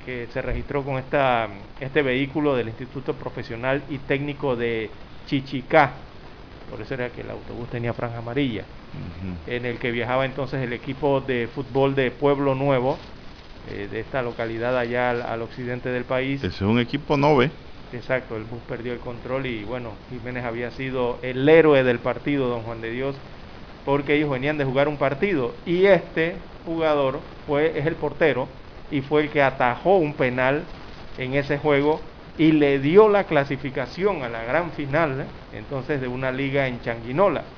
que se registró con esta, este vehículo del Instituto Profesional y Técnico de Chichicá. Por eso era que el autobús tenía franja amarilla, en el que viajaba entonces el equipo de fútbol de Pueblo Nuevo, eh, de esta localidad allá al, occidente del país. Ese es un equipo nove. Exacto, el bus perdió el control y bueno, Jiménez había sido el héroe del partido, don Juan de Dios, porque ellos venían de jugar un partido y este jugador fue, es el portero y fue el que atajó un penal en ese juego y le dio la clasificación a la gran final, ¿eh? entonces de una liga en Changuinola.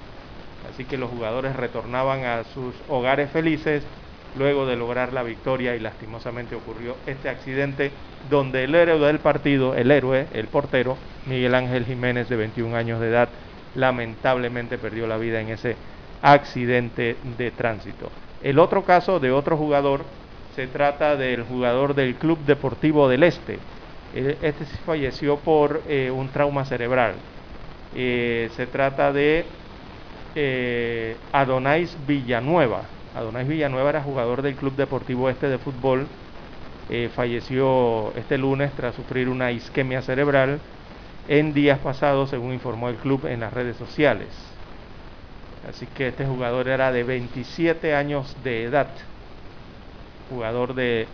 Así que los jugadores retornaban a sus hogares felices luego de lograr la victoria y lastimosamente ocurrió este accidente donde el héroe del partido, el héroe, el portero, Miguel Ángel Jiménez de 21 años de edad, lamentablemente perdió la vida en ese accidente de tránsito. El otro caso de otro jugador se trata del jugador del Club Deportivo del Este. Eh, este falleció por eh, un trauma cerebral. Eh, se trata de Adonais Villanueva, Adonais Villanueva era jugador del Club Deportivo Este de fútbol. Eh, falleció este lunes tras sufrir una isquemia cerebral en días pasados, según informó el club en las redes sociales. Así que este jugador era de 27 años de edad, jugador del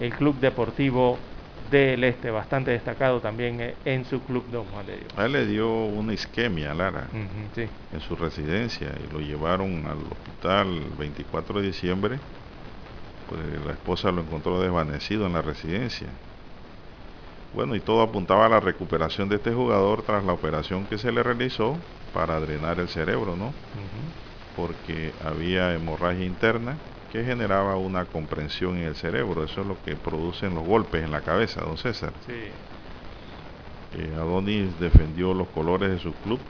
el Club Deportivo del Este, bastante destacado también eh, en su club Don Juan de Dios. A él le dio una isquemia, Lara, en su residencia y lo llevaron al hospital el 24 de diciembre. Pues la esposa lo encontró desvanecido en la residencia. Bueno, y todo apuntaba a la recuperación de este jugador tras la operación que se le realizó para drenar el cerebro, ¿no? Porque había hemorragia interna que generaba una comprensión en el cerebro. Eso es lo que producen los golpes en la cabeza, don César. Sí. Eh, Adonis defendió los colores de su club,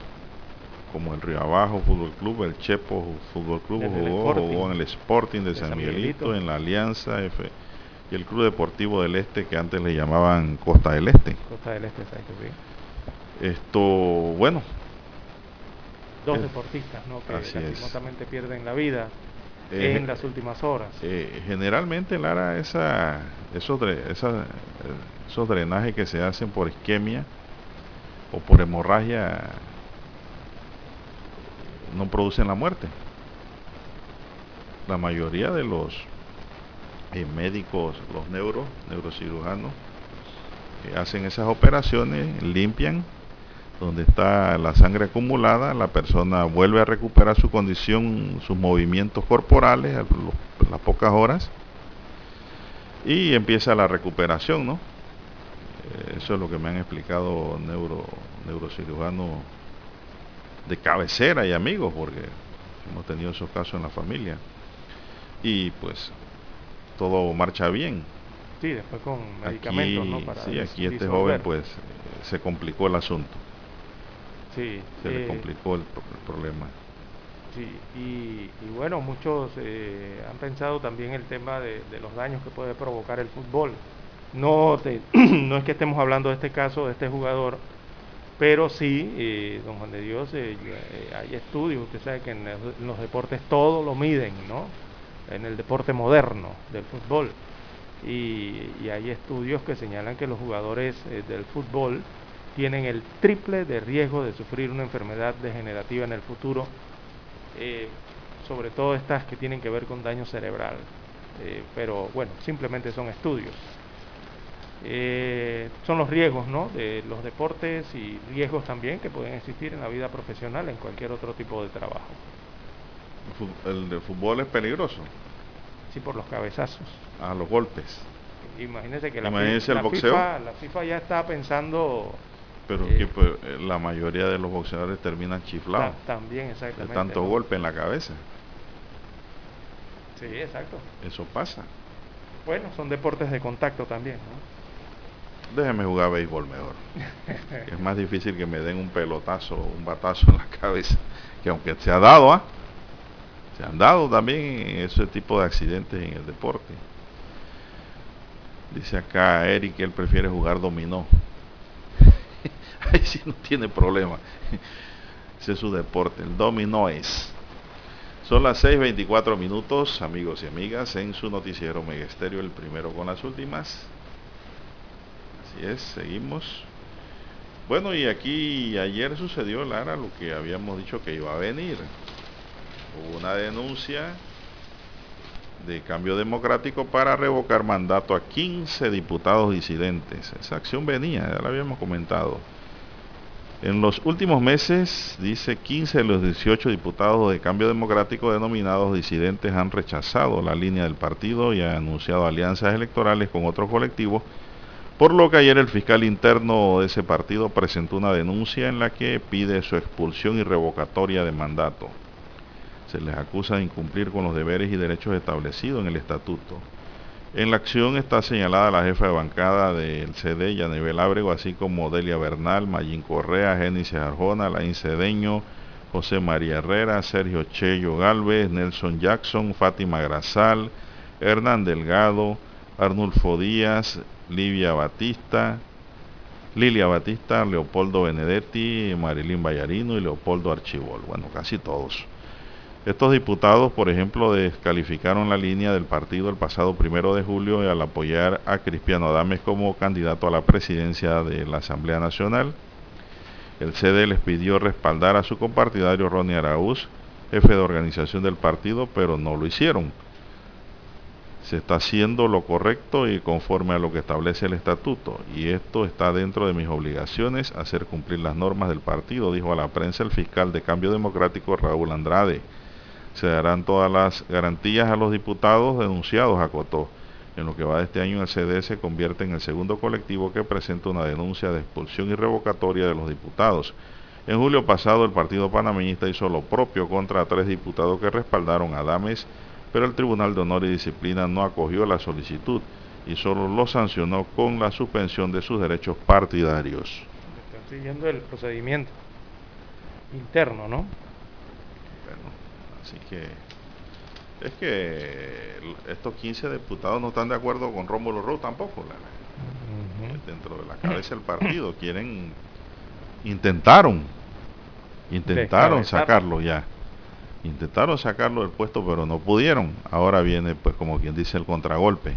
como el Río Abajo Fútbol Club, el Chepo Fútbol Club, jugó, en el Sporting de, San, Miguelito, en la Alianza F y el Club Deportivo del Este, que antes le llamaban Costa del Este. Costa del Este, exacto, Esto, bueno. Dos deportistas, ¿no? Que lastimosamente pierden la vida en eh, las últimas horas. Eh, generalmente, Lara, esa, esos, esa, esos drenajes que se hacen por isquemia o por hemorragia no producen la muerte. La mayoría de los eh, médicos, los neuros, neurocirujanos, hacen esas operaciones, limpian donde está la sangre acumulada, la persona vuelve a recuperar su condición, sus movimientos corporales a las pocas horas y empieza la recuperación, ¿no? Eh, eso es lo que me han explicado neuro, neurocirujanos de cabecera y amigos, porque hemos tenido esos casos en la familia. Y pues todo marcha bien. Sí, después con medicamentos, ¿no? Para sí, aquí este joven pues se complicó el asunto. Sí, se le eh, complicó el, problema. Sí, y, bueno, muchos eh, han pensado también el tema de, los daños que puede provocar el fútbol. No, <clears throat> no es que estemos hablando de este caso, de este jugador, pero sí, eh, don Juan de Dios, hay estudios, usted sabe que en, los deportes todo lo miden, ¿no? En el deporte moderno del fútbol. Y, y hay estudios que señalan que los jugadores del fútbol tienen el triple de riesgo de sufrir una enfermedad degenerativa en el futuro, eh, sobre todo estas que tienen que ver con daño cerebral. Eh, pero bueno, simplemente son estudios. Eh, son los riesgos ¿no? de los deportes y riesgos también que pueden existir en la vida profesional, en cualquier otro tipo de trabajo. ¿El de fútbol es peligroso? Sí, por los cabezazos. a ah, los golpes. Imagínese que la, FIFA, la FIFA ya está pensando pero que pues, eh, la mayoría de los boxeadores terminan chiflados. también, exactamente. De tanto golpe en la cabeza. Sí, exacto. Eso pasa. Bueno, son deportes de contacto también, ¿no? Déjeme jugar béisbol mejor. <laughs> es más difícil que me den un pelotazo, un batazo en la cabeza, que aunque se ha dado, ¿ah? Se han dado también ese tipo de accidentes en el deporte. Dice acá Eric que él prefiere jugar dominó. <laughs> Ahí sí no tiene problema. Ese es su deporte. El dominó es. Son las 6.24 minutos, amigos y amigas, en su noticiero Megesterio, el primero con las últimas. Así es, seguimos. Bueno, y aquí ayer sucedió, Lara, lo que habíamos dicho que iba a venir. Hubo una denuncia de cambio democrático para revocar mandato a 15 diputados disidentes. Esa acción venía, ya la habíamos comentado. En los últimos meses, dice, 15 de los 18 diputados de Cambio Democrático denominados disidentes han rechazado la línea del partido y han anunciado alianzas electorales con otros colectivos, por lo que ayer el fiscal interno de ese partido presentó una denuncia en la que pide su expulsión y revocatoria de mandato. Se les acusa de incumplir con los deberes y derechos establecidos en el estatuto. En la acción está señalada la jefa de bancada del CD, Yanibel Ábrego, así como Delia Bernal, Mayín Correa, Génesis Arjona, Laín Cedeño, José María Herrera, Sergio Chello Galvez, Nelson Jackson, Fátima Grazal, Hernán Delgado, Arnulfo Díaz, Livia Batista, Lilia Batista, Leopoldo Benedetti, Marilín Vallarino y Leopoldo Archibol. Bueno, casi todos. Estos diputados, por ejemplo, descalificaron la línea del partido el pasado primero de julio al apoyar a Cristiano Adames como candidato a la presidencia de la Asamblea Nacional. El CD les pidió respaldar a su compartidario Ronnie Araúz, jefe de organización del partido, pero no lo hicieron. Se está haciendo lo correcto y conforme a lo que establece el estatuto, y esto está dentro de mis obligaciones, hacer cumplir las normas del partido, dijo a la prensa el fiscal de Cambio Democrático Raúl Andrade. Se darán todas las garantías a los diputados denunciados, acotó. En lo que va de este año, el CD se convierte en el segundo colectivo que presenta una denuncia de expulsión y revocatoria de los diputados. En julio pasado, el Partido Panameñista hizo lo propio contra tres diputados que respaldaron a Dames, pero el Tribunal de Honor y Disciplina no acogió la solicitud y solo lo sancionó con la suspensión de sus derechos partidarios. Están siguiendo el procedimiento interno, ¿no? Así que es que estos 15 diputados no están de acuerdo con Rómulo Roux tampoco. Dentro de la cabeza del partido quieren, intentaron, intentaron sacarlo ya. Intentaron sacarlo del puesto, pero no pudieron. Ahora viene, pues, como quien dice, el contragolpe.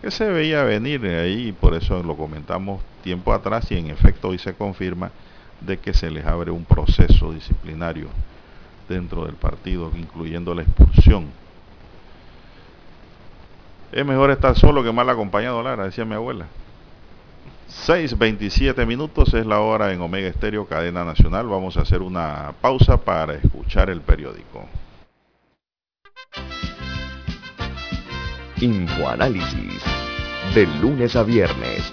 Que se veía venir ahí, por eso lo comentamos tiempo atrás, y en efecto hoy se confirma de que se les abre un proceso disciplinario dentro del partido, incluyendo la expulsión. Es mejor estar solo que mal acompañado, Lara, decía mi abuela. 6.27 minutos es la hora en Omega Estéreo, cadena nacional. Vamos a hacer una pausa para escuchar el periódico. Infoanálisis. De lunes a viernes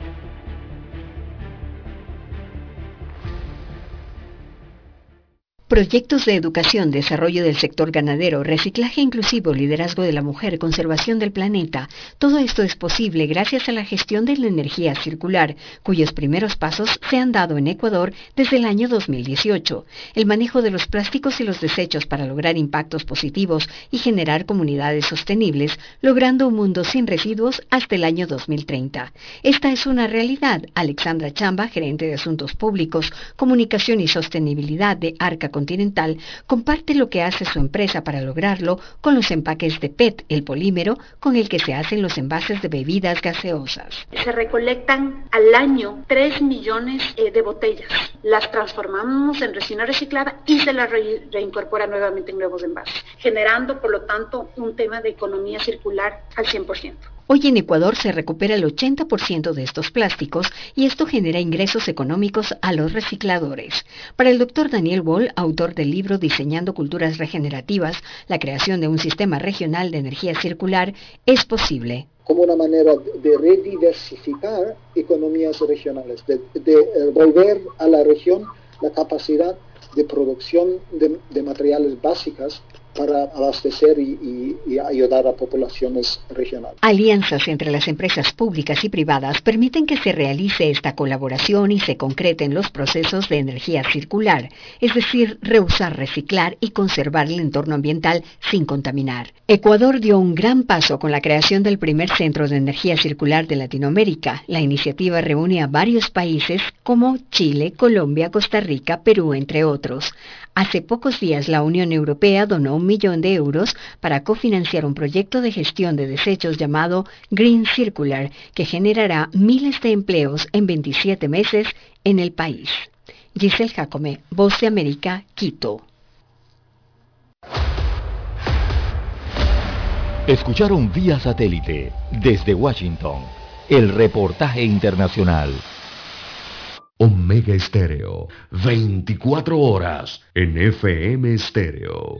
Proyectos de educación, desarrollo del sector ganadero, reciclaje inclusivo, liderazgo de la mujer, conservación del planeta. Todo esto es posible gracias a la gestión de la energía circular, cuyos primeros pasos se han dado en Ecuador desde el año 2018. El manejo de los plásticos y los desechos para lograr impactos positivos y generar comunidades sostenibles, logrando un mundo sin residuos hasta el año 2030. Esta es una realidad. Alexandra Chamba, gerente de Asuntos Públicos, Comunicación y Sostenibilidad de Arca Continental comparte lo que hace su empresa para lograrlo con los empaques de PET, el polímero con el que se hacen los envases de bebidas gaseosas. Se recolectan al año 3 millones eh, de botellas las transformamos en resina reciclada y se las reincorpora nuevamente en nuevos envases, generando por lo tanto un tema de economía circular al 100%. Hoy en Ecuador se recupera el 80% de estos plásticos y esto genera ingresos económicos a los recicladores. Para el doctor Daniel Wall, autor del libro Diseñando Culturas Regenerativas, la creación de un sistema regional de energía circular es posible. Como una manera de rediversificar economías regionales, de, eh, volver a la región la capacidad de producción de, de materiales básicas para abastecer y, ayudar a poblaciones regionales. Alianzas entre las empresas públicas y privadas permiten que se realice esta colaboración y se concreten los procesos de energía circular, es decir, reusar, reciclar y conservar el entorno ambiental sin contaminar. Ecuador dio un gran paso con la creación del primer centro de energía circular de Latinoamérica. La iniciativa reúne a varios países como Chile, Colombia, Costa Rica, Perú, entre otros. Hace pocos días la Unión Europea donó un millón de euros para cofinanciar un proyecto de gestión de desechos llamado Green Circular, que generará miles de empleos en 27 meses en el país. Giselle Jacome, Voz de América, Quito. Escucharon vía satélite desde Washington el reportaje internacional. Omega Estéreo, 24 horas en FM Estéreo.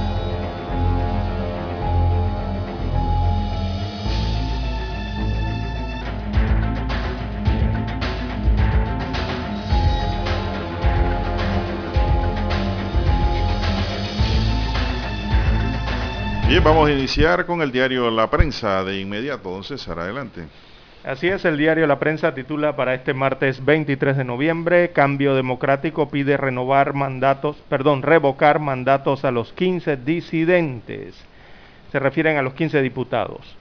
Bien, vamos a iniciar con el diario La Prensa de inmediato. Don César, adelante. Así es, el diario La Prensa titula para este martes 23 de noviembre, Cambio Democrático pide renovar mandatos, perdón, revocar mandatos a los 15 disidentes. Se refieren a los 15 diputados.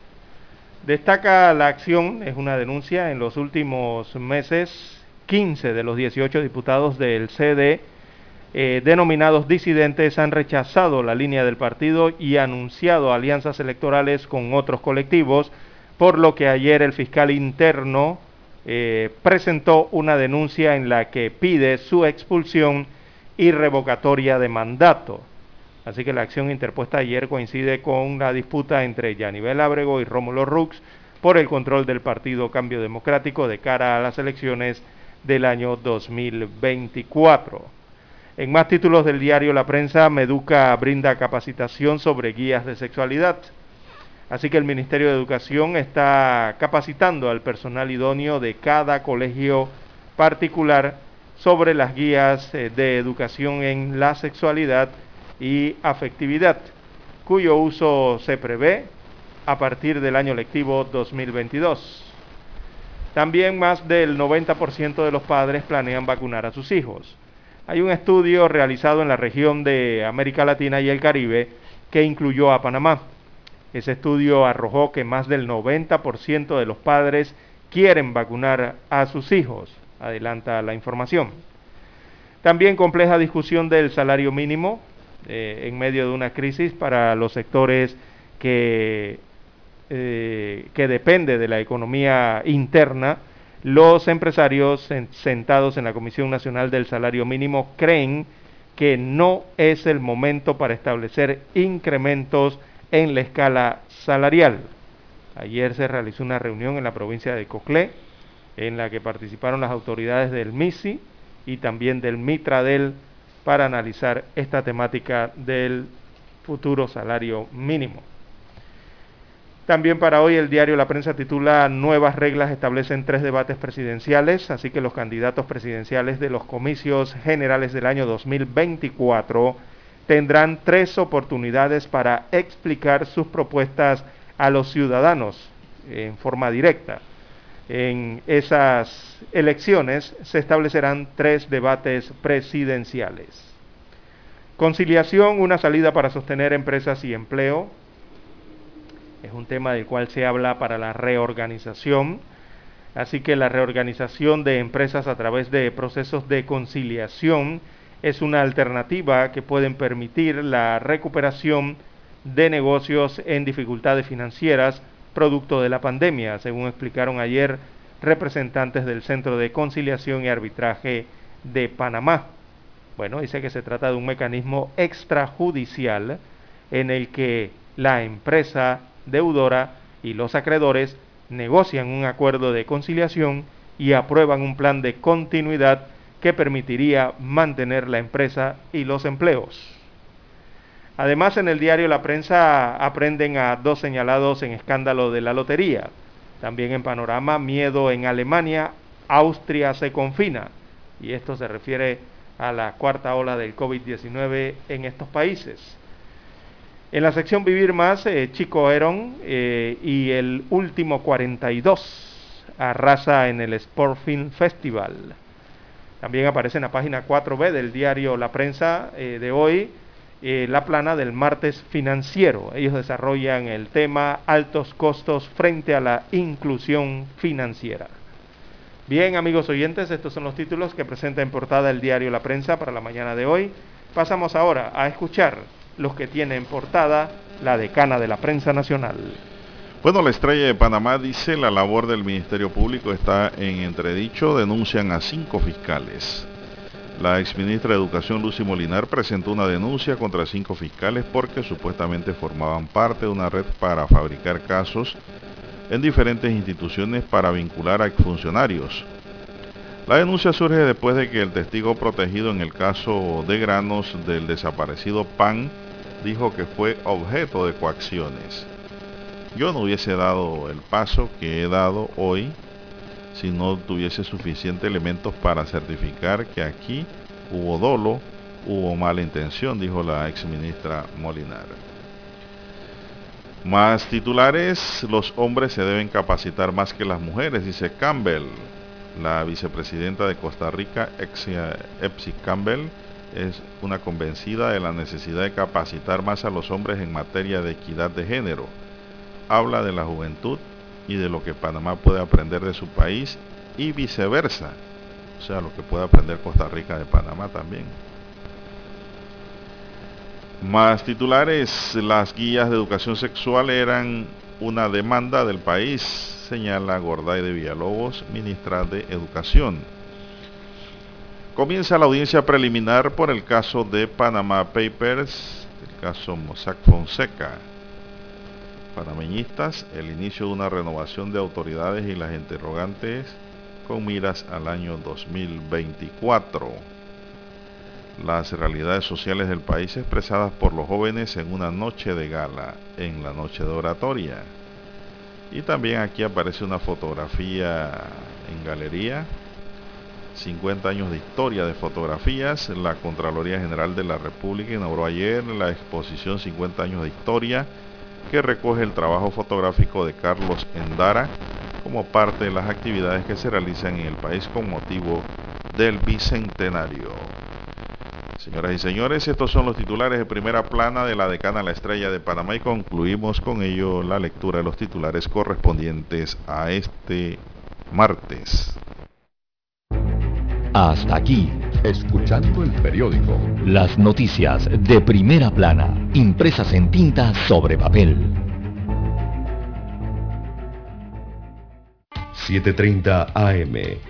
Destaca la acción, es una denuncia, en los últimos meses, 15 de los 18 diputados del CD eh, denominados disidentes han rechazado la línea del partido y anunciado alianzas electorales con otros colectivos, por lo que ayer el fiscal interno eh, presentó una denuncia en la que pide su expulsión y revocatoria de mandato. Así que la acción interpuesta ayer coincide con la disputa entre Yanivel Ábrego y Rómulo Rux por el control del Partido Cambio Democrático de cara a las elecciones del año 2024. En más títulos del diario La Prensa, Meduca brinda capacitación sobre guías de sexualidad. Así que el Ministerio de Educación está capacitando al personal idóneo de cada colegio particular sobre las guías eh, de educación en la sexualidad y afectividad, cuyo uso se prevé a partir del año lectivo 2022. También más del 90% de los padres planean vacunar a sus hijos. Hay un estudio realizado en la región de América Latina y el Caribe que incluyó a Panamá. Ese estudio arrojó que más del 90% de los padres quieren vacunar a sus hijos. Adelanta la información. También compleja discusión del salario mínimo eh, en medio de una crisis para los sectores que, eh, que depende de la economía interna los empresarios sentados en la Comisión Nacional del Salario Mínimo creen que no es el momento para establecer incrementos en la escala salarial. Ayer se realizó una reunión en la provincia de Coclé en la que participaron las autoridades del MISI y también del Mitradel para analizar esta temática del futuro salario mínimo. También para hoy el diario La Prensa titula Nuevas reglas establecen tres debates presidenciales, así que los candidatos presidenciales de los comicios generales del año 2024 tendrán tres oportunidades para explicar sus propuestas a los ciudadanos en forma directa. En esas elecciones se establecerán tres debates presidenciales. Conciliación, una salida para sostener empresas y empleo. Es un tema del cual se habla para la reorganización. Así que la reorganización de empresas a través de procesos de conciliación es una alternativa que pueden permitir la recuperación de negocios en dificultades financieras producto de la pandemia, según explicaron ayer representantes del Centro de Conciliación y Arbitraje de Panamá. Bueno, dice que se trata de un mecanismo extrajudicial en el que la empresa deudora y los acreedores negocian un acuerdo de conciliación y aprueban un plan de continuidad que permitiría mantener la empresa y los empleos. Además, en el diario La Prensa aprenden a dos señalados en escándalo de la lotería. También en Panorama, miedo en Alemania, Austria se confina. Y esto se refiere a la cuarta ola del COVID-19 en estos países. En la sección Vivir Más, eh, Chico Heron eh, y el último 42 arrasa en el Sport Film Festival. También aparece en la página 4B del diario La Prensa eh, de hoy la plana del martes financiero. Ellos desarrollan el tema altos costos frente a la inclusión financiera. Bien, amigos oyentes, estos son los títulos que presenta en portada el diario La Prensa para la mañana de hoy. Pasamos ahora a escuchar los que tienen portada la decana de la prensa nacional. Bueno, la estrella de Panamá dice la labor del Ministerio Público está en entredicho, denuncian a cinco fiscales. La exministra de Educación Lucy Molinar presentó una denuncia contra cinco fiscales porque supuestamente formaban parte de una red para fabricar casos en diferentes instituciones para vincular a exfuncionarios. La denuncia surge después de que el testigo protegido en el caso de granos del desaparecido PAN dijo que fue objeto de coacciones. Yo no hubiese dado el paso que he dado hoy si no tuviese suficientes elementos para certificar que aquí hubo dolo, hubo mala intención, dijo la ex ministra Molinar. Más titulares, los hombres se deben capacitar más que las mujeres, dice Campbell. La vicepresidenta de Costa Rica, Epsi Campbell, es una convencida de la necesidad de capacitar más a los hombres en materia de equidad de género. Habla de la juventud y de lo que Panamá puede aprender de su país y viceversa. O sea, lo que puede aprender Costa Rica de Panamá también. Más titulares, las guías de educación sexual eran una demanda del país, señala Gorday de Villalobos, ministra de Educación. Comienza la audiencia preliminar por el caso de Panama Papers, el caso Mossack Fonseca panameñistas el inicio de una renovación de autoridades y las interrogantes con miras al año 2024. Las realidades sociales del país expresadas por los jóvenes en una noche de gala, en la noche de oratoria. Y también aquí aparece una fotografía en galería 50 años de historia de fotografías. La Contraloría General de la República inauguró ayer la exposición 50 años de historia que recoge el trabajo fotográfico de Carlos Endara como parte de las actividades que se realizan en el país con motivo del Bicentenario. Señoras y señores, estos son los titulares de primera plana de la decana La Estrella de Panamá y concluimos con ello la lectura de los titulares correspondientes a este martes. Hasta aquí, escuchando el periódico. Las noticias de primera plana, impresas en tinta sobre papel. 7.30 AM.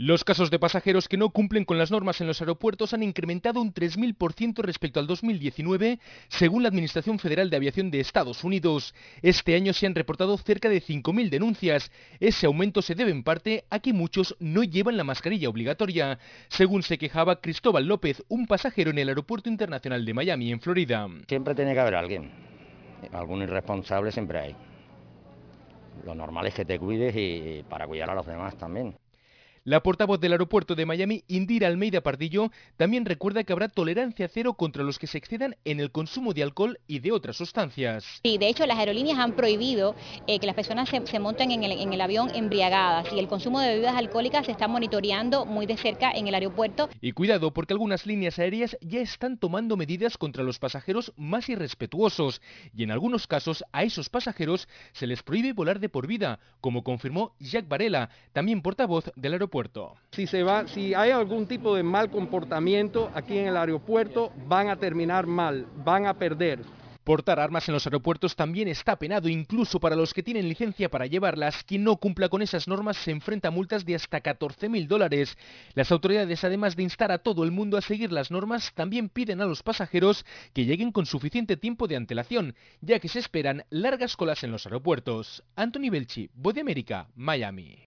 Los casos de pasajeros que no cumplen con las normas en los aeropuertos han incrementado un 3.000% respecto al 2019, según la Administración Federal de Aviación de Estados Unidos. Este año se han reportado cerca de 5.000 denuncias. Ese aumento se debe en parte a que muchos no llevan la mascarilla obligatoria, según se quejaba Cristóbal López, un pasajero en el Aeropuerto Internacional de Miami, en Florida. Siempre tiene que haber alguien, algún irresponsable siempre hay. Lo normal es que te cuides y para cuidar a los demás también. La portavoz del aeropuerto de Miami, Indira Almeida Pardillo, también recuerda que habrá tolerancia cero contra los que se excedan en el consumo de alcohol y de otras sustancias. Sí, de hecho las aerolíneas han prohibido eh, que las personas se, monten en el, en el, avión embriagadas y el consumo de bebidas alcohólicas se está monitoreando muy de cerca en el aeropuerto. Y cuidado porque algunas líneas aéreas ya están tomando medidas contra los pasajeros más irrespetuosos y en algunos casos a esos pasajeros se les prohíbe volar de por vida, como confirmó Jacques Varela, también portavoz del aeropuerto. Si, se va, si hay algún tipo de mal comportamiento aquí en el aeropuerto, van a terminar mal, van a perder. Portar armas en los aeropuertos también está penado, incluso para los que tienen licencia para llevarlas. Quien no cumpla con esas normas se enfrenta a multas de hasta 14.000 dólares. Las autoridades, además de instar a todo el mundo a seguir las normas, también piden a los pasajeros que lleguen con suficiente tiempo de antelación, ya que se esperan largas colas en los aeropuertos. Anthony Belchi, Voz de América, Miami.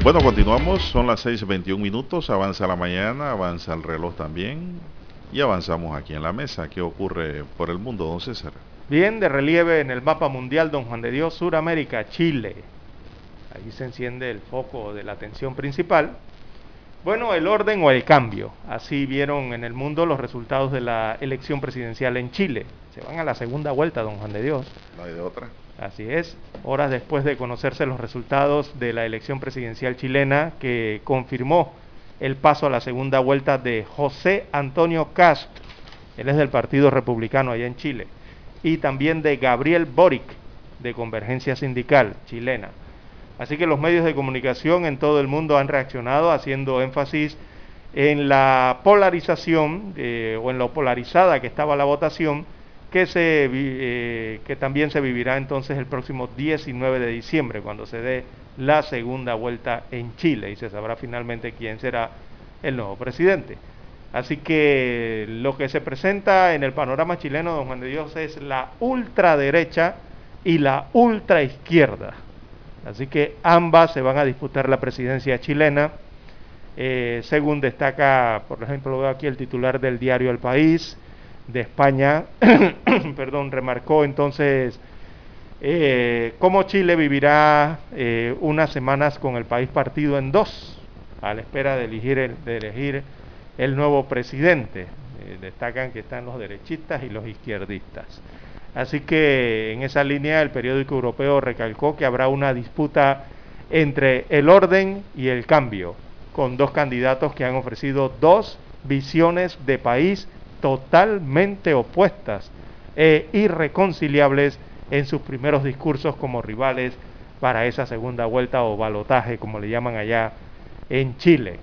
Bueno, continuamos, son las 6.21 minutos, avanza la mañana, avanza el reloj también y avanzamos aquí en la mesa. ¿Qué ocurre por el mundo, don César? Bien, de relieve en el mapa mundial, don Juan de Dios, Suramérica, Chile. Ahí se enciende el foco de la atención principal. Bueno, el orden o el cambio. Así vieron en el mundo los resultados de la elección presidencial en Chile. Se van a la segunda vuelta, don Juan de Dios. No hay de otra. Así es, horas después de conocerse los resultados de la elección presidencial chilena que confirmó el paso a la segunda vuelta de José Antonio Cast, él es del Partido Republicano allá en Chile, y también de Gabriel Boric, de Convergencia Sindical chilena. Así que los medios de comunicación en todo el mundo han reaccionado haciendo énfasis en la polarización eh, o en lo polarizada que estaba la votación que, se, eh, también se vivirá entonces el próximo 19 de diciembre, cuando se dé la segunda vuelta en Chile y se sabrá finalmente quién será el nuevo presidente. Así que lo que se presenta en el panorama chileno, don Juan de Dios, es la ultraderecha y la ultraizquierda. Así que ambas se van a disputar la presidencia chilena. Eh, según destaca, por ejemplo, aquí el titular del diario El País, de España, <coughs> perdón, remarcó entonces eh, cómo Chile vivirá eh, unas semanas con el país partido en dos, a la espera de elegir el, de elegir el nuevo presidente. Eh, destacan que están los derechistas y los izquierdistas. Así que en esa línea el periódico europeo recalcó que habrá una disputa entre el orden y el cambio, con dos candidatos que han ofrecido dos visiones de país totalmente opuestas e irreconciliables en sus primeros discursos como rivales para esa segunda vuelta o balotaje, como le llaman allá en Chile.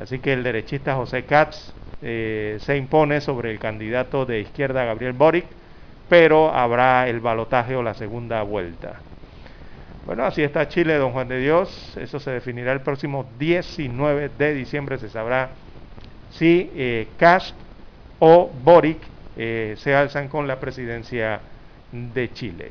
Así que el derechista José Katz eh, se impone sobre el candidato de izquierda Gabriel Boric, pero habrá el balotaje o la segunda vuelta. Bueno, así está Chile, don Juan de Dios. Eso se definirá el próximo 19 de diciembre, se sabrá si eh, Cast o Boric eh, se alzan con la presidencia de Chile.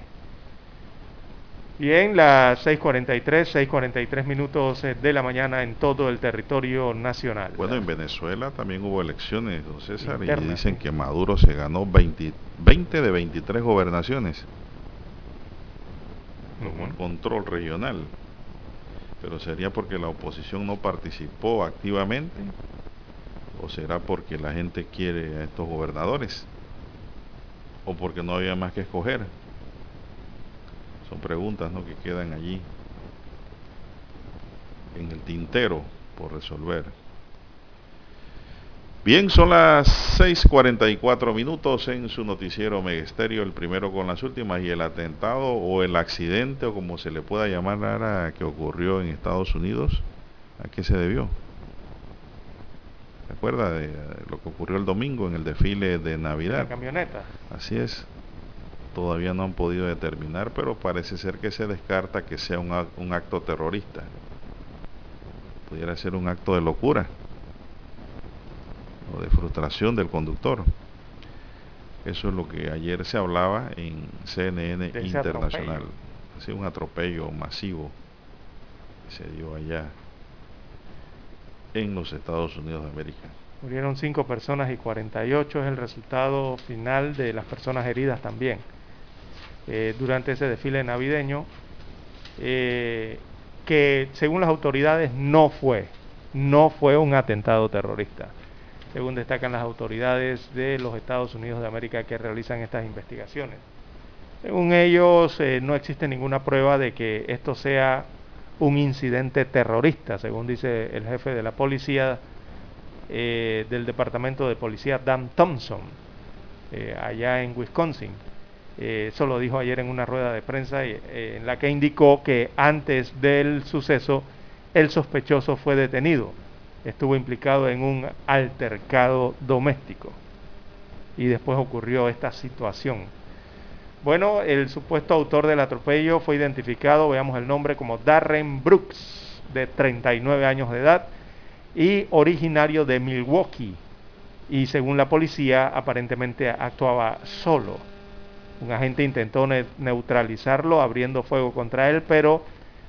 Bien, las 6.43, 6.43 minutos eh, de la mañana en todo el territorio nacional. Bueno, en Venezuela también hubo elecciones, don César, y dicen que Maduro se ganó 20, 20 de 23 gobernaciones. Como el control regional. Pero sería porque la oposición no participó activamente o será porque la gente quiere a estos gobernadores o porque no había más que escoger. Son preguntas ¿no? que quedan allí en el tintero por resolver. Bien, son las 6:44 minutos en su noticiero Megesterio, el primero con las últimas, y el atentado o el accidente, o como se le pueda llamar ahora, que ocurrió en Estados Unidos, ¿a qué se debió? ¿Se acuerda de lo que ocurrió el domingo en el desfile de Navidad? La camioneta. Así es todavía no han podido determinar, pero parece ser que se descarta que sea un, un acto terrorista. Pudiera ser un acto de locura o de frustración del conductor. Eso es lo que ayer se hablaba en CNN Internacional. Así un atropello masivo que se dio allá en los Estados Unidos de América. Murieron cinco personas y 48 es el resultado final de las personas heridas también. Eh, durante ese desfile navideño, eh, que según las autoridades no fue, no fue un atentado terrorista, según destacan las autoridades de los Estados Unidos de América que realizan estas investigaciones. Según ellos, eh, no existe ninguna prueba de que esto sea un incidente terrorista, según dice el jefe de la policía del Departamento de Policía, Dan Thompson, allá en Wisconsin. Eh, eso lo dijo ayer en una rueda de prensa eh, en la que indicó que antes del suceso el sospechoso fue detenido. Estuvo implicado en un altercado doméstico. Y después ocurrió esta situación. Bueno, el supuesto autor del atropello fue identificado, veamos el nombre, como Darren Brooks, de 39 años de edad y originario de Milwaukee. Y según la policía, aparentemente actuaba solo un agente intentó neutralizarlo abriendo fuego contra él, pero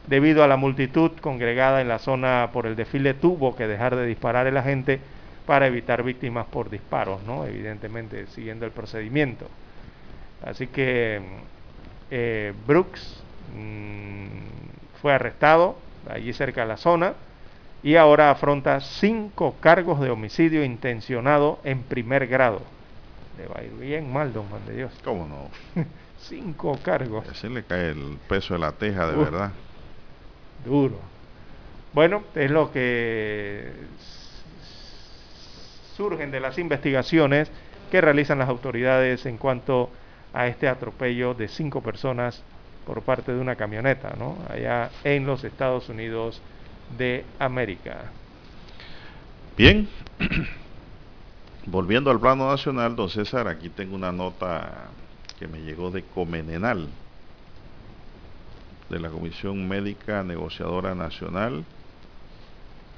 debido a la multitud congregada en la zona por el desfile tuvo que dejar de disparar el agente para evitar víctimas por disparos, ¿no? Evidentemente siguiendo el procedimiento. Así que eh, Brooks mm, fue arrestado allí cerca de la zona y ahora afronta cinco cargos de homicidio intencionado en primer grado le va a ir bien mal, don Juan de Dios. ¿Cómo no? <laughs> Cinco cargos. Así le cae el peso de la teja, de verdad. Duro. Bueno, es lo que surgen de las investigaciones que realizan las autoridades en cuanto a este atropello de cinco personas por parte de una camioneta, ¿no? Allá en los Estados Unidos de América. Bien. <clears throat> Volviendo al plano nacional, don César, aquí tengo una nota que me llegó de Comenenal, de la Comisión Médica Negociadora Nacional,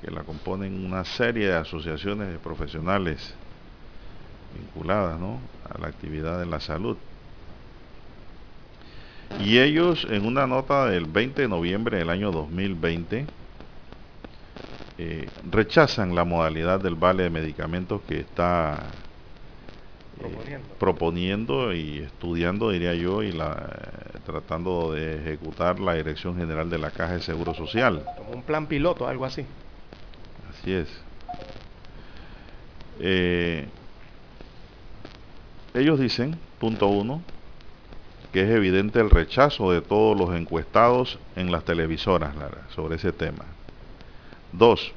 que la componen una serie de asociaciones de profesionales vinculadas a la actividad de la salud. Y ellos, en una nota del 20 de noviembre del año 2020, eh, rechazan la modalidad del vale de medicamentos que está eh, proponiendo. y estudiando, diría yo, y la, tratando de ejecutar la Dirección General de la Caja de Seguro Social. Como un plan piloto, algo así. Así es. Eh, ellos dicen, punto uno, que es evidente el rechazo de todos los encuestados en las televisoras sobre ese tema. Dos,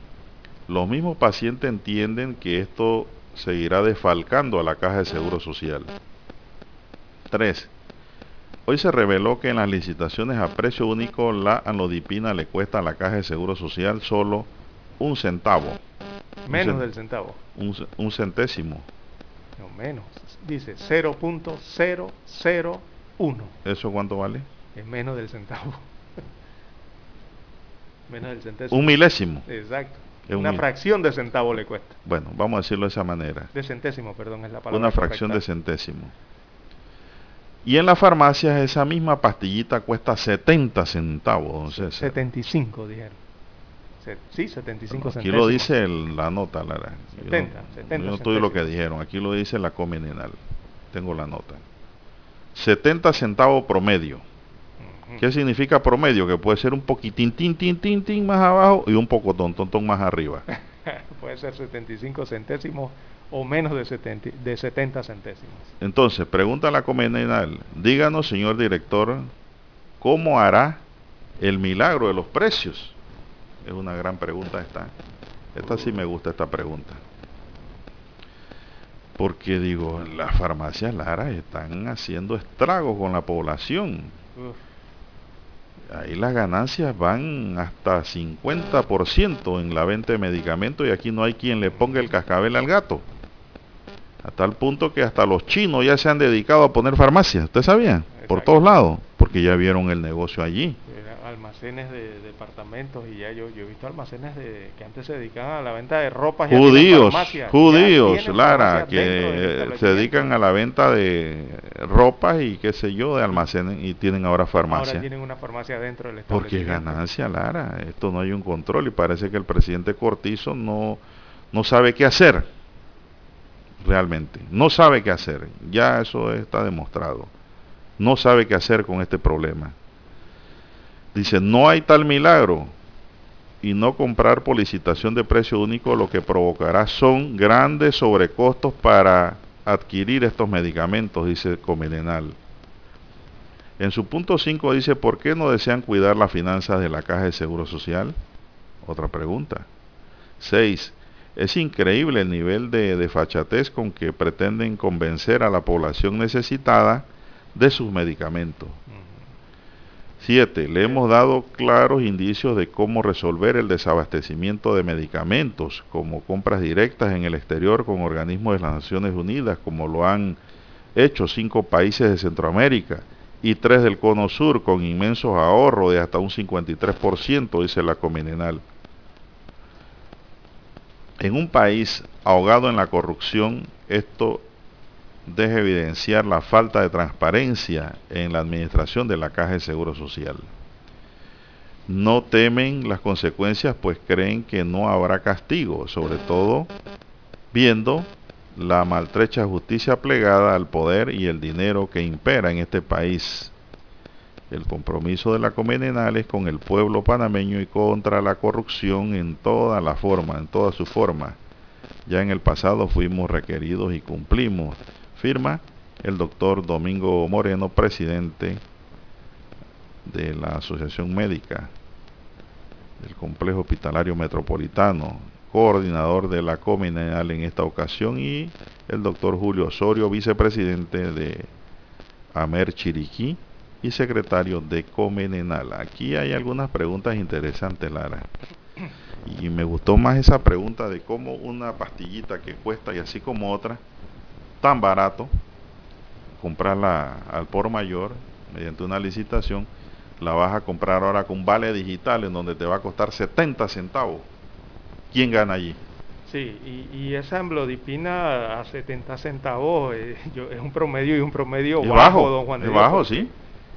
los mismos pacientes entienden que esto seguirá desfalcando a la caja de seguro social. Tres, hoy se reveló que en las licitaciones a precio único la anlodipina le cuesta a la caja de seguro social solo un centavo. Menos del centavo. Un, centésimo. No, menos. Dice 0.001. ¿Eso cuánto vale? Es menos del centavo. <laughs> Menos del centésimo. Un milésimo. Exacto. Una fracción de centavo le cuesta. Bueno, vamos a decirlo de esa manera. De centésimo, perdón, es la palabra. Una fracción de centésimo. Y en las farmacias esa misma pastillita cuesta 70 centavos, 75, dijeron. Sí, 75 centavos. Aquí lo dice la nota, Lara. 70, yo, 70 yo no estoy lo que dijeron, aquí lo dice la Comenenal. Tengo la nota. 70 centavos promedio. ¿Qué significa promedio? Que puede ser un poquitín, tin, tin, tin, tin más abajo y un poco ton, ton, más arriba. <laughs> puede ser 75 centésimos o menos de 70, de 70 centésimos. Entonces, pregunta a la Comenenal, díganos, señor director, ¿cómo hará el milagro de los precios? Es una gran pregunta esta. Esta sí me gusta esta pregunta. Porque digo, las farmacias Lara están haciendo estragos con la población. Ahí las ganancias van hasta 50% en la venta de medicamentos y aquí no hay quien le ponga el cascabel al gato. A tal punto que hasta los chinos ya se han dedicado a poner farmacias, ¿usted sabía? Por todos lados, porque ya vieron el negocio allí. Almacenes de departamentos y ya yo, yo he visto almacenes de, que antes se dedicaban a la venta de ropa. Judíos, judíos, Lara, que se dedican a la venta de ropa y qué sé yo, de almacenes y tienen ahora farmacia. Ahora tienen una farmacia dentro del Porque ganancia, Lara, esto no hay un control y parece que el presidente Cortizo no, no sabe qué hacer realmente. No sabe qué hacer. Ya eso está demostrado. No sabe qué hacer con este problema. Dice, no hay tal milagro. Y no comprar por licitación de precio único lo que provocará son grandes sobrecostos para adquirir estos medicamentos, dice Comenenal. En su punto 5 dice, ¿por qué no desean cuidar las finanzas de la Caja de Seguro Social? Otra pregunta. 6. Es increíble el nivel de desfachatez con que pretenden convencer a la población necesitada de sus medicamentos. 7. Le hemos dado claros indicios de cómo resolver el desabastecimiento de medicamentos, como compras directas en el exterior con organismos de las Naciones Unidas, como lo han hecho cinco países de Centroamérica y tres del Cono Sur, con inmensos ahorros de hasta un 53%, dice la Comenenal. En un país ahogado en la corrupción, esto deja evidenciar la falta de transparencia en la administración de la Caja de Seguro Social. No temen las consecuencias, pues creen que no habrá castigo, sobre todo viendo la maltrecha justicia plegada al poder y el dinero que impera en este país el compromiso de la Comenenal es con el pueblo panameño y contra la corrupción en toda la forma, en toda su forma. Ya en el pasado fuimos requeridos y cumplimos. Firma el doctor Domingo Moreno, presidente de la Asociación Médica del Complejo Hospitalario Metropolitano, coordinador de la Comenenal en esta ocasión, y el doctor Julio Osorio, vicepresidente de Amer Chiriquí, y secretario de Comenenal. Aquí hay algunas preguntas interesantes, Lara. Y me gustó más esa pregunta de cómo una pastillita que cuesta, y así como otra, tan barato, comprarla al por mayor, mediante una licitación, la vas a comprar ahora con vale digital, en donde te va a costar 70 centavos. ¿Quién gana allí? Sí, y, esa emblodipina a 70 centavos eh, es un promedio y un promedio bajo, don Juan de bajo, sí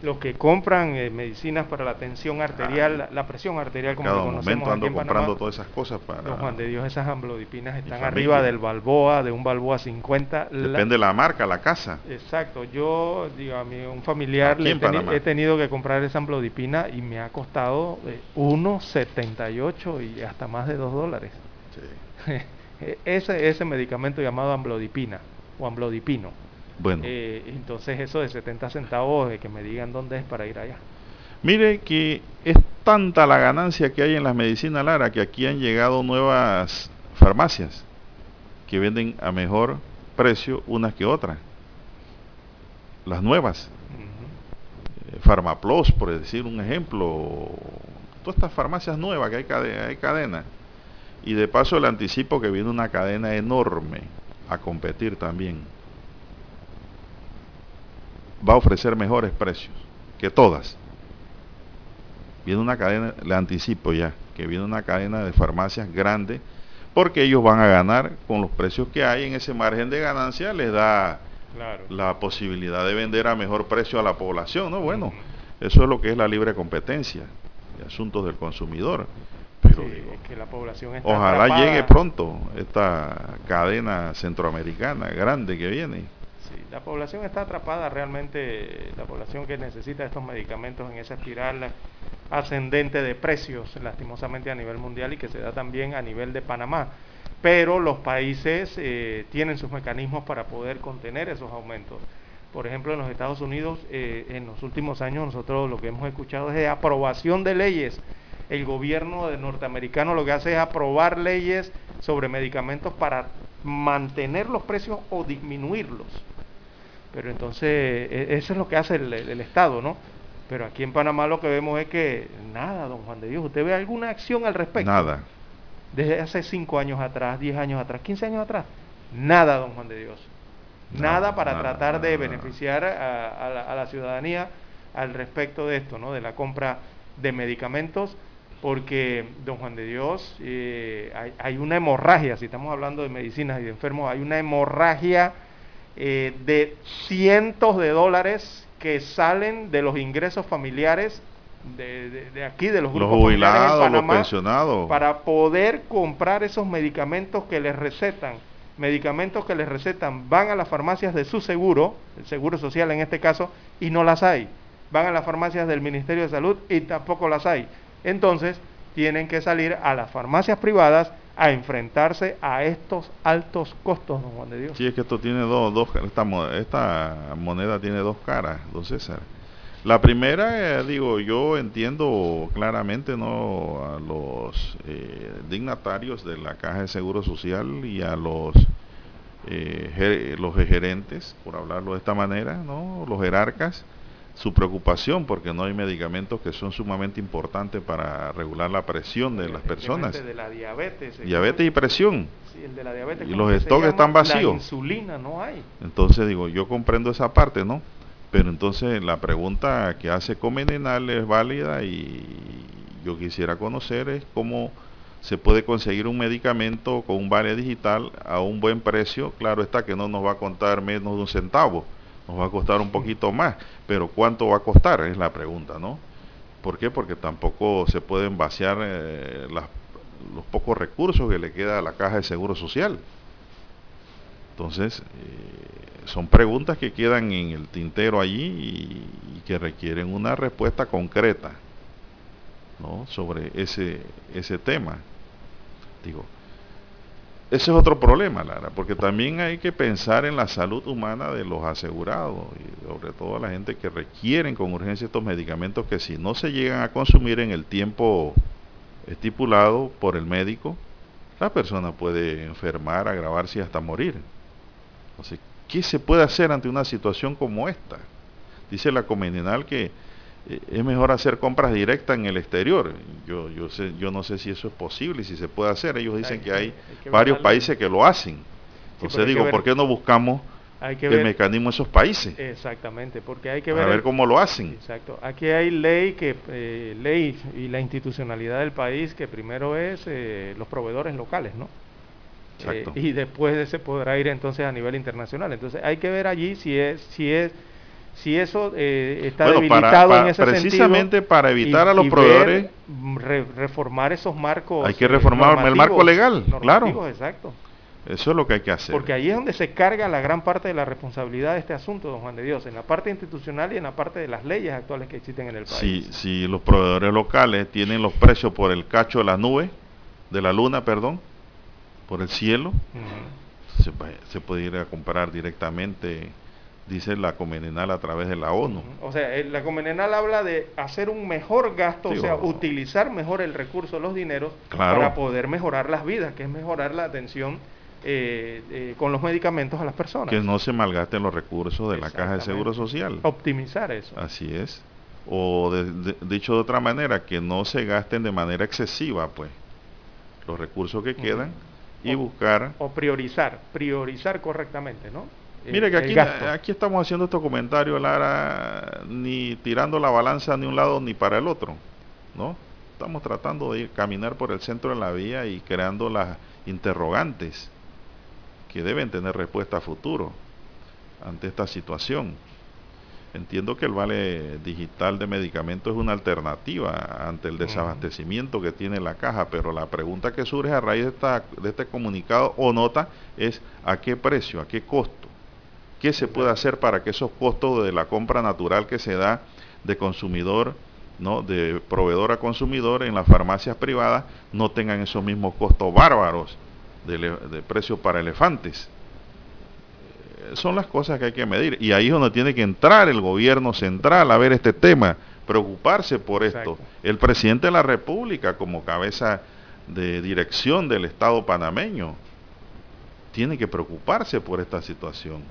los que compran eh, medicinas para la tensión arterial, la, presión arterial como Cada momento ando comprando todas esas cosas para... Juan de Dios, esas amlodipinas están arriba del Balboa, de un Balboa 50. Depende de la marca, la casa. Exacto, yo, digo, a mí un familiar le he, tenido que comprar esa amlodipina y me ha costado 1,78 eh, y hasta más de 2 dólares. Sí. <laughs> ese, ese medicamento llamado amlodipina o amlodipino bueno. Eh, entonces eso de 70 centavos, de que me digan dónde es para ir allá. Mire que es tanta la ganancia que hay en las medicinas Lara que aquí han llegado nuevas farmacias que venden a mejor precio unas que otras. Las nuevas. Uh Farmaplos, por decir un ejemplo. Todas estas farmacias nuevas que hay, hay cadena. Y de paso le anticipo que viene una cadena enorme a competir también va a ofrecer mejores precios que todas. Viene una cadena, le anticipo ya, que viene una cadena de farmacias grande, porque ellos van a ganar con los precios que hay en ese margen de ganancia, les da la posibilidad de vender a mejor precio a la población, ¿no? Bueno, eso es lo que es la libre competencia, de asuntos del consumidor. Pero que la población ojalá llegue pronto esta cadena centroamericana grande que viene. Sí, la población está atrapada realmente, la población que necesita estos medicamentos en esa espiral ascendente de precios, lastimosamente a nivel mundial y que se da también a nivel de Panamá. Pero los países eh, tienen sus mecanismos para poder contener esos aumentos. Por ejemplo, en los Estados Unidos, eh, en los últimos años nosotros lo que hemos escuchado es de aprobación de leyes. El gobierno de norteamericano lo que hace es aprobar leyes sobre medicamentos para mantener los precios o disminuirlos. Pero entonces, e, eso es lo que hace el, el Estado, ¿no? Pero aquí en Panamá lo que vemos es que nada, don Juan de Dios. ¿Usted ve alguna acción al respecto? Nada. Desde hace 5 años atrás, 10 años atrás, 15 años atrás. Nada, don Juan de Dios. Nada, para tratar de beneficiar a, la, ciudadanía al respecto de esto, ¿no? De la compra de medicamentos, porque, don Juan de Dios, eh, hay, una hemorragia, si estamos hablando de medicinas y de enfermos, hay una hemorragia eh, de cientos de dólares que salen de los ingresos familiares de, aquí, de los grupos jubilados, familiares los pensionados. para poder comprar esos medicamentos que les recetan. Medicamentos que les recetan van a las farmacias de su seguro, el seguro social en este caso, y no las hay. Van a las farmacias del Ministerio de Salud y tampoco las hay. Entonces, tienen que salir a las farmacias privadas a enfrentarse a estos altos costos, don Juan de Dios. Sí, es que esto tiene dos, dos esta, esta moneda tiene dos caras, don César. La primera, eh, digo, yo entiendo claramente no a los eh, dignatarios de la Caja de Seguro Social y a los eh, los gerentes, por hablarlo de esta manera, no, los jerarcas, su preocupación porque no hay medicamentos que son sumamente importantes para regular la presión de las personas. De la diabetes. Diabetes y presión. Sí, el de la diabetes, y los stocks están vacíos. La insulina no hay. Entonces digo, yo comprendo esa parte, ¿no? Pero entonces la pregunta que hace Comenenal es válida y yo quisiera conocer es cómo se puede conseguir un medicamento con un vale digital a un buen precio. Claro está que no nos va a contar menos de un centavo nos va a costar un poquito más, pero ¿cuánto va a costar? Es la pregunta, ¿no? ¿Por qué? Porque tampoco se pueden vaciar eh, los pocos recursos que le queda a la caja de seguro social. Entonces, eh, son preguntas que quedan en el tintero allí y, y, que requieren una respuesta concreta ¿no? sobre ese, ese tema. Digo, ese es otro problema, Lara, porque también hay que pensar en la salud humana de los asegurados y sobre todo la gente que requieren con urgencia estos medicamentos que si no se llegan a consumir en el tiempo estipulado por el médico, la persona puede enfermar, agravarse y hasta morir. Entonces, ¿qué se puede hacer ante una situación como esta? Dice la Comeninal que es mejor hacer compras directas en el exterior. Yo, yo, sé, yo no sé si eso es posible y si se puede hacer. Ellos dicen que hay, varios países que lo hacen. Entonces digo, ¿por qué no buscamos el mecanismo de esos países? Exactamente, porque hay que ver, ver cómo lo hacen. Exacto. Aquí hay ley que eh, ley y la institucionalidad del país que primero es eh, los proveedores locales, ¿no? y después se podrá ir entonces a nivel internacional. Entonces hay que ver allí si es si es si eso eh, está debilitado en ese precisamente para evitar a los proveedores reformar esos marcos hay que reformar el marco legal claro. exacto. Eso es lo que hay que hacer. Porque ahí es donde se carga la gran parte de la responsabilidad de este asunto don Juan de Dios en la parte institucional y en la parte de las leyes actuales que existen en el país. si, si los proveedores locales tienen los precios por el cacho de la nube de la luna perdón por el cielo se, se puede ir a comprar directamente dice la Comenenal a través de la ONU. O sea, eh, la Comenenal habla de hacer un mejor gasto, o sea, utilizar mejor el recurso, los dineros, para poder mejorar las vidas, que es mejorar la atención eh, eh, con los medicamentos a las personas. Que no se malgasten los recursos de la Caja de Seguro Social. Optimizar eso. Así es. O dicho de otra manera, que no se gasten de manera excesiva, pues, los recursos que quedan y buscar... O priorizar, priorizar correctamente, ¿no? Mire que aquí, aquí estamos haciendo estos comentarios, Lara, ni tirando la balanza ni un lado ni para el otro, ¿no? Estamos tratando de ir, caminar por el centro de la vía y creando las interrogantes que deben tener respuesta a futuro ante esta situación. Entiendo que el vale digital de medicamentos es una alternativa ante el desabastecimiento que tiene la caja, pero la pregunta que surge a raíz de, esta, de este comunicado o nota es a qué precio, a qué costo, qué se puede hacer para que esos costos de la compra natural que se da de consumidor, ¿no? de proveedor a consumidor en las farmacias privadas no tengan esos mismos costos bárbaros de, de precios para elefantes son las cosas que hay que medir. Y ahí es donde tiene que entrar el gobierno central a ver este tema, preocuparse por esto. El presidente de la República como cabeza de dirección del Estado panameño tiene que preocuparse por esta situación.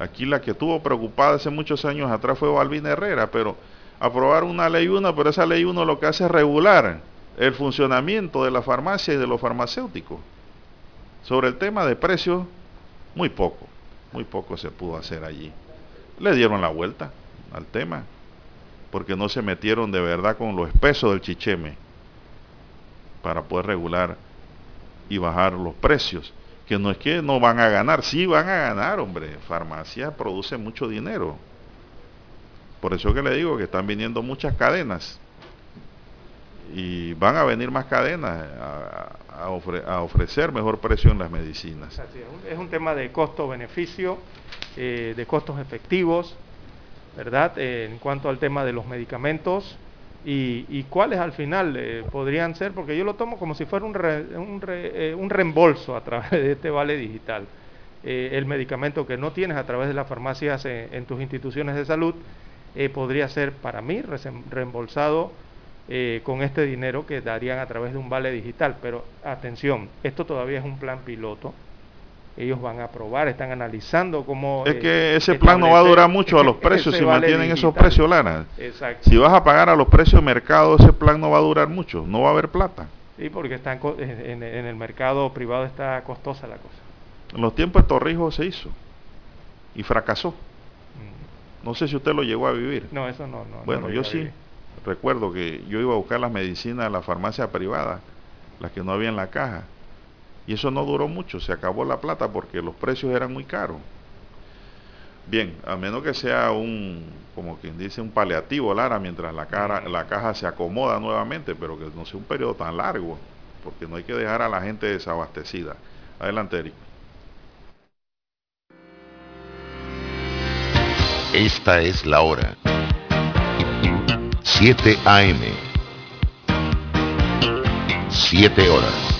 Aquí la que estuvo preocupada hace muchos años atrás fue Balvina Herrera, pero aprobar una ley una, pero esa ley uno lo que hace es regular el funcionamiento de la farmacia y de los farmacéuticos. Sobre el tema de precios, muy poco muy poco se pudo hacer allí. Le dieron la vuelta al tema, porque no se metieron de verdad con lo espeso del chicheme para poder regular y bajar los precios. Que no es que no van a ganar, sí van a ganar, hombre. Farmacia produce mucho dinero. Por eso que le digo que están viniendo muchas cadenas. Y van a venir más cadenas a, ofrecer mejor precio en las medicinas. es un tema de costo-beneficio, eh, de costos efectivos, ¿verdad? Eh, en cuanto al tema de los medicamentos y, cuáles al final eh, podrían ser, porque yo lo tomo como si fuera un, un, reembolso a través de este vale digital. el medicamento que no tienes a través de las farmacias en tus instituciones de salud podría ser para mí reembolsado eh, con este dinero que darían a través de un vale digital. Pero atención, esto todavía es un plan piloto. Ellos van a probar, están analizando cómo... Es que ese plan no va a durar mucho a los <laughs> precios si mantienen esos precios, Lara. Si vas a pagar a los precios de mercado, ese plan no va a durar mucho, no va a haber plata. Sí, porque están en, el mercado privado está costosa la cosa. En los tiempos de Torrijos se hizo y fracasó. Mm. No sé si usted lo llegó a vivir. No, eso no. no bueno, yo sí recuerdo que yo iba a buscar las medicinas a la farmacia privada, las que no había en la caja. Y eso no duró mucho, se acabó la plata porque los precios eran muy caros. Bien, a menos que sea un, como quien dice, un paliativo, Lara, mientras la, cara, la caja se acomoda nuevamente, pero que no sea un periodo tan largo, porque no hay que dejar a la gente desabastecida. Adelante, Eric. Esta es la hora. 7 AM. 7 horas.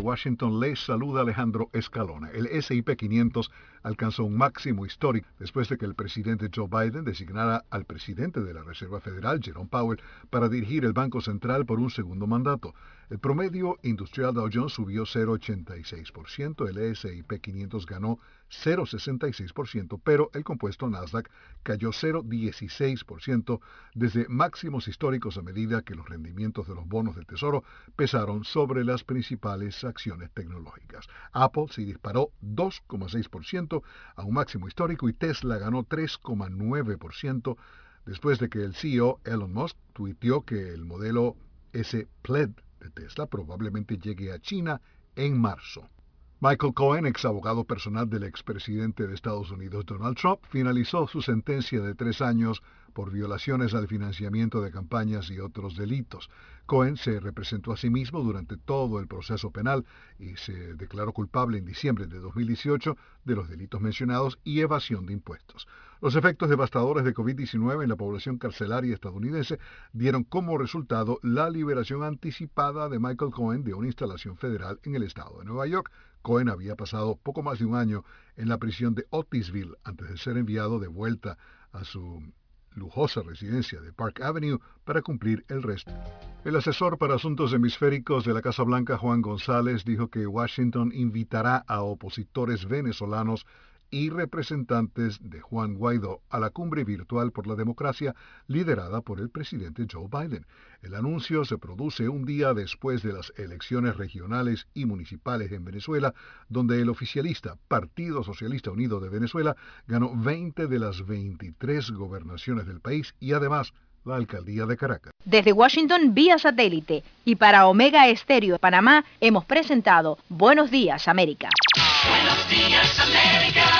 Washington les saluda Alejandro Escalona. El SIP 500 alcanzó un máximo histórico después de que el presidente Joe Biden designara al presidente de la Reserva Federal, Jerome Powell, para dirigir el Banco Central por un segundo mandato. El promedio industrial Dow Jones subió 0,86%, el S&P 500 ganó 0,66%, pero el compuesto Nasdaq cayó 0,16% desde máximos históricos a medida que los rendimientos de los bonos del Tesoro pesaron sobre las principales acciones tecnológicas. Apple se disparó 2,6% a un máximo histórico y Tesla ganó 3,9% después de que el CEO Elon Musk tuiteó que el modelo S Plaid de Tesla probablemente llegue a China en marzo. Michael Cohen, ex abogado personal del expresidente de Estados Unidos Donald Trump, finalizó su sentencia de tres años por violaciones al financiamiento de campañas y otros delitos. Cohen se representó a sí mismo durante todo el proceso penal y se declaró culpable en diciembre de 2018 de los delitos mencionados y evasión de impuestos. Los efectos devastadores de COVID-19 en la población carcelaria estadounidense dieron como resultado la liberación anticipada de Michael Cohen de una instalación federal en el estado de Nueva York. Cohen había pasado poco más de un año en la prisión de Otisville antes de ser enviado de vuelta a su lujosa residencia de Park Avenue para cumplir el resto. El asesor para asuntos hemisféricos de la Casa Blanca, Juan González, dijo que Washington invitará a opositores venezolanos y representantes de Juan Guaidó a la cumbre virtual por la democracia liderada por el presidente Joe Biden. El anuncio se produce un día después de las elecciones regionales y municipales en Venezuela, donde el oficialista Partido Socialista Unido de Venezuela ganó 20 de las 23 gobernaciones del país y además la alcaldía de Caracas. Desde Washington vía satélite y para Omega Estéreo de Panamá hemos presentado Buenos Días América. Buenos días América,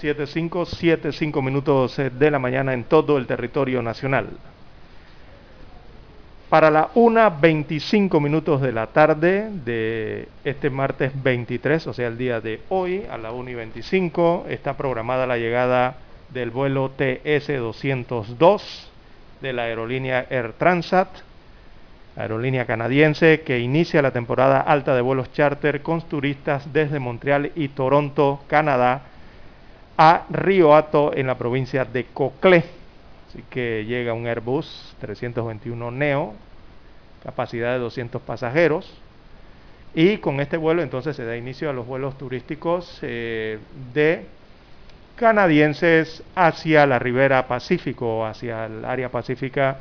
7.5, 7.5 minutos eh, de la mañana en todo el territorio nacional. Para la 1.25 minutos de la tarde de este martes 23, o sea, el día de hoy, a la 1.25, está programada la llegada del vuelo TS-202 de la aerolínea Air Transat, aerolínea canadiense que inicia la temporada alta de vuelos charter con turistas desde Montreal y Toronto, Canadá, a Río Hato en la provincia de Coclé. Así que llega un Airbus 321 Neo, capacidad de 200 pasajeros. Y con este vuelo entonces se da inicio a los vuelos turísticos eh, de canadienses hacia la ribera Pacífico, hacia el área pacífica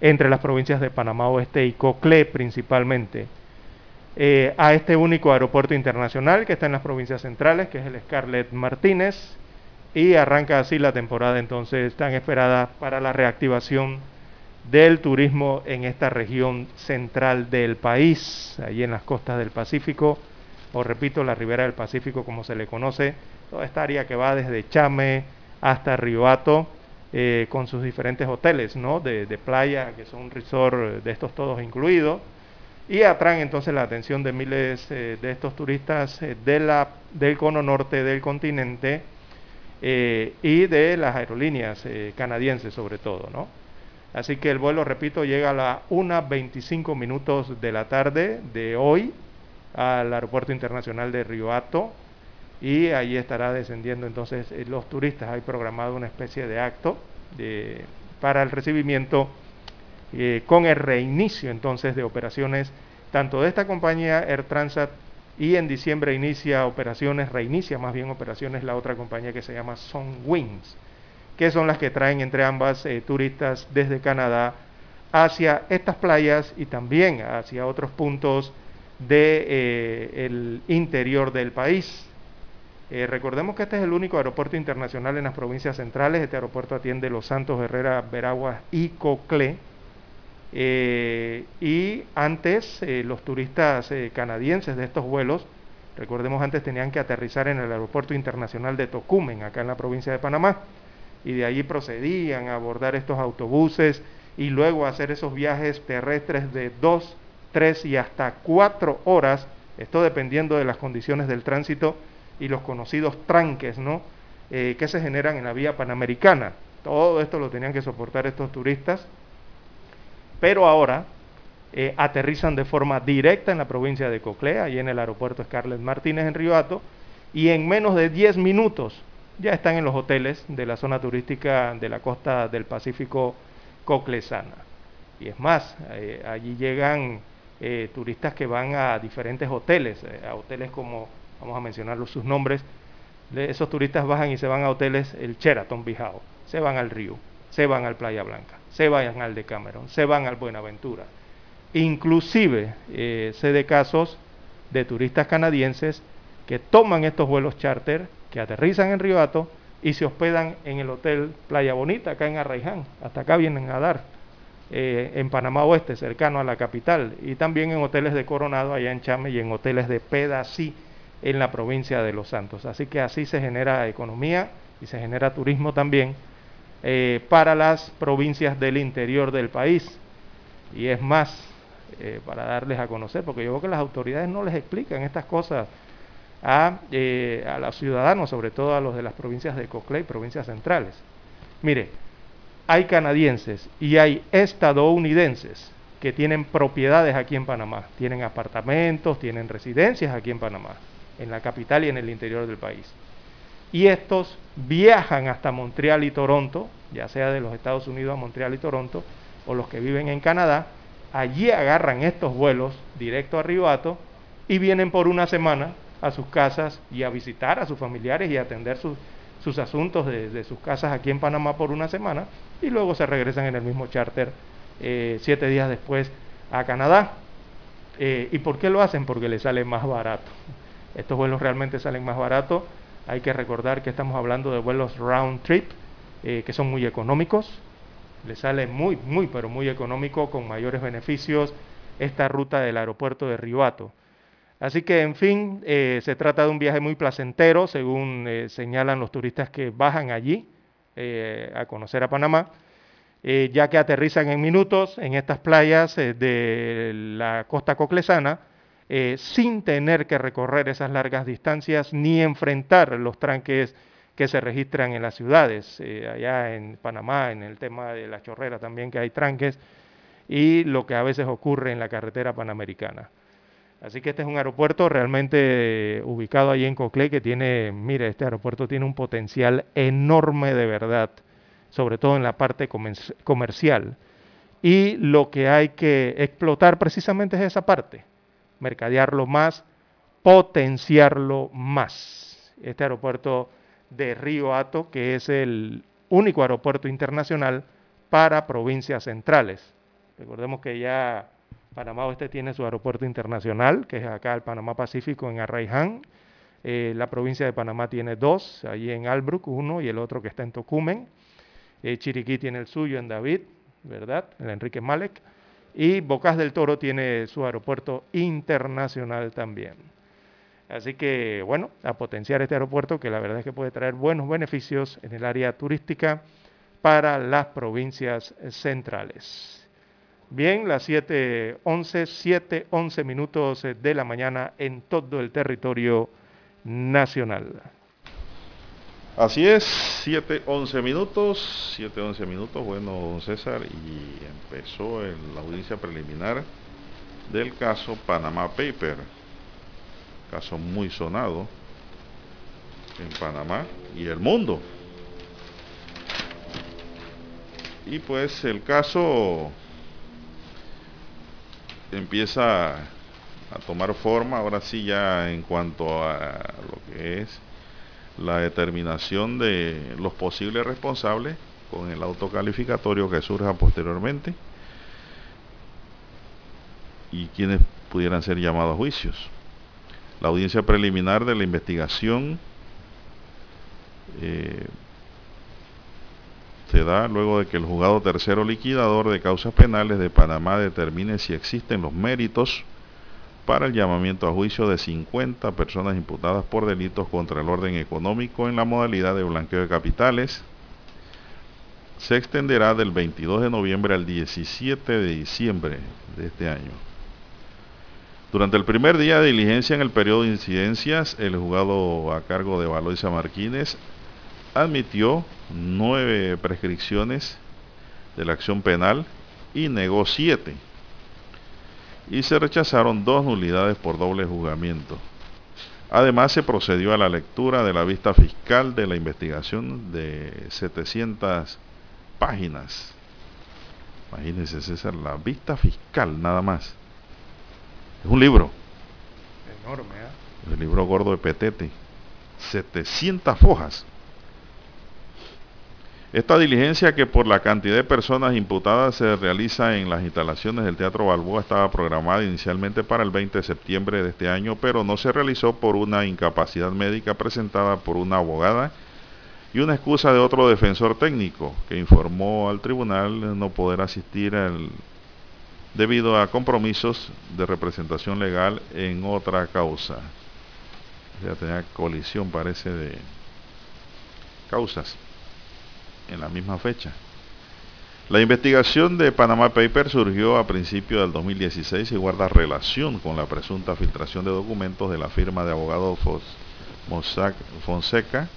entre las provincias de Panamá Oeste y Coclé principalmente. Eh, a este único aeropuerto internacional que está en las provincias centrales, que es el Scarlett Martínez, y arranca así la temporada entonces tan esperada para la reactivación del turismo en esta región central del país, allí en las costas del Pacífico, o repito, la ribera del Pacífico como se le conoce, toda esta área que va desde Chame hasta Riohato, eh, con sus diferentes hoteles ¿no? de, playa, que son un resort de estos todos incluidos, y atraen entonces la atención de miles eh, de estos turistas eh, de la, del cono norte del continente, eh, y de las aerolíneas eh, canadienses sobre todo, ¿no? Así que el vuelo, repito, llega a las 1.25 minutos de la tarde de hoy al Aeropuerto Internacional de Río Hato y allí estará descendiendo entonces eh, los turistas. Hay programado una especie de acto de, para el recibimiento con el reinicio entonces de operaciones tanto de esta compañía Air Transat y en diciembre inicia operaciones, reinicia más bien operaciones la otra compañía que se llama Wings, que son las que traen entre ambas eh, turistas desde Canadá hacia estas playas y también hacia otros puntos del de, eh, interior del país. Eh, recordemos que este es el único aeropuerto internacional en las provincias centrales. Este aeropuerto atiende Los Santos, Herrera, Veraguas y Coclé eh, y antes eh, los turistas eh, canadienses de estos vuelos, recordemos antes tenían que aterrizar en el aeropuerto internacional de Tocumen, acá en la provincia de Panamá, y de allí procedían a abordar estos autobuses y luego hacer esos viajes terrestres de dos, tres y hasta cuatro horas, esto dependiendo de las condiciones del tránsito y los conocidos tranques, ¿no? que se generan en la vía panamericana. Todo esto lo tenían que soportar estos turistas pero ahora eh, aterrizan de forma directa en la provincia de Coclea, y en el aeropuerto Scarlett Martínez en Río Hato, y en menos de 10 minutos ya están en los hoteles de la zona turística de la costa del Pacífico coclesana. Y es más, eh, allí llegan eh, turistas que van a diferentes hoteles, a hoteles como, vamos a mencionar sus nombres, esos turistas bajan y se van a hoteles, el Sheraton Bijao, se van al Río, se van al Playa Blanca, se vayan al Decameron, se van al Buenaventura. Inclusive eh, sé de casos de turistas canadienses que toman estos vuelos charter, que aterrizan en Río Hato y se hospedan en el hotel Playa Bonita, acá en Arraiján. Hasta acá vienen a dar, eh, en Panamá Oeste, cercano a la capital, y también en hoteles de Coronado, allá en Chame, y en hoteles de Pedací, en la provincia de Los Santos. Así que así se genera economía y se genera turismo también eh, para las provincias del interior del país. Y es más, eh, para darles a conocer, porque yo veo que las autoridades no les explican estas cosas a, eh, a los ciudadanos, sobre todo a los de las provincias de Coclé y provincias centrales. Mire, hay canadienses y hay estadounidenses que tienen propiedades aquí en Panamá, tienen apartamentos, tienen residencias aquí en Panamá, en la capital y en el interior del país. Y estos viajan hasta Montreal y Toronto, ya sea de los Estados Unidos a Montreal y Toronto, o los que viven en Canadá, allí agarran estos vuelos directo a Ribato y vienen por una semana a sus casas y a visitar a sus familiares y a atender sus, sus asuntos de, sus casas aquí en Panamá por una semana y luego se regresan en el mismo charter eh, siete días después a Canadá. Eh, ¿Y por qué lo hacen? Porque les sale más barato. Estos vuelos realmente salen más baratos. Hay que recordar que estamos hablando de vuelos round trip, eh, que son muy económicos. Les sale muy, muy, pero muy económico, con mayores beneficios, esta ruta del aeropuerto de Ribato. Así que, en fin, eh, se trata de un viaje muy placentero, según eh, señalan los turistas que bajan allí a conocer a Panamá, ya que aterrizan en minutos en estas playas de la costa coclesana, sin tener que recorrer esas largas distancias ni enfrentar los tranques que se registran en las ciudades, allá en Panamá, en el tema de la chorrera también que hay tranques, y lo que a veces ocurre en la carretera panamericana. Así que este es un aeropuerto realmente ubicado allí en Coclé que tiene, mire, este aeropuerto tiene un potencial enorme de verdad, sobre todo en la parte comercial. Y lo que hay que explotar precisamente es esa parte, mercadearlo más, potenciarlo más. Este aeropuerto de Río Hato, que es el único aeropuerto internacional para provincias centrales. Recordemos que ya Panamá Oeste tiene su aeropuerto internacional, que es acá el Panamá Pacífico en Arraiján. Eh, la provincia de Panamá tiene dos, allí en Albrook uno y el otro que está en Tocumen. Eh, Chiriquí tiene el suyo en David, ¿verdad? El Enrique Malek. Y Bocas del Toro tiene su aeropuerto internacional también. Así que, bueno, a potenciar este aeropuerto que la verdad es que puede traer buenos beneficios en el área turística para las provincias centrales. Bien, las 7.11, 7.11 minutos de la mañana en todo el territorio nacional. Así es, 7.11 minutos, 7.11 minutos, bueno, don César, y empezó la audiencia preliminar del caso Panama Paper, caso muy sonado en Panamá y el mundo. Y pues el caso empieza a tomar forma, ahora sí ya en cuanto a lo que es la determinación de los posibles responsables con el autocalificatorio que surja posteriormente y quienes pudieran ser llamados a juicios. La audiencia preliminar de la investigación eh, se da luego de que el juzgado tercero liquidador de causas penales de Panamá determine si existen los méritos para el llamamiento a juicio de 50 personas imputadas por delitos contra el orden económico en la modalidad de blanqueo de capitales. Se extenderá del 22 de noviembre al 17 de diciembre de este año. Durante el primer día de diligencia en el periodo de incidencias, el juzgado a cargo de Valoisa Martínez admitió nueve prescripciones de la acción penal y negó siete. Y se rechazaron dos nulidades por doble juzgamiento. Además, se procedió a la lectura de la vista fiscal de la investigación de 700 páginas. Imagínense, César, la vista fiscal nada más. Es un libro. Enorme, ¿eh? El libro gordo de Petete. 700 fojas. Esta diligencia que por la cantidad de personas imputadas se realiza en las instalaciones del Teatro Balboa estaba programada inicialmente para el 20 de septiembre de este año, pero no se realizó por una incapacidad médica presentada por una abogada y una excusa de otro defensor técnico que informó al tribunal no poder asistir debido a compromisos de representación legal en otra causa. Ya tenía colisión, parece, de causas en la misma fecha. La investigación de Panama Papers surgió a principios del 2016 y guarda relación con la presunta filtración de documentos de la firma de abogados Mossack Fonseca.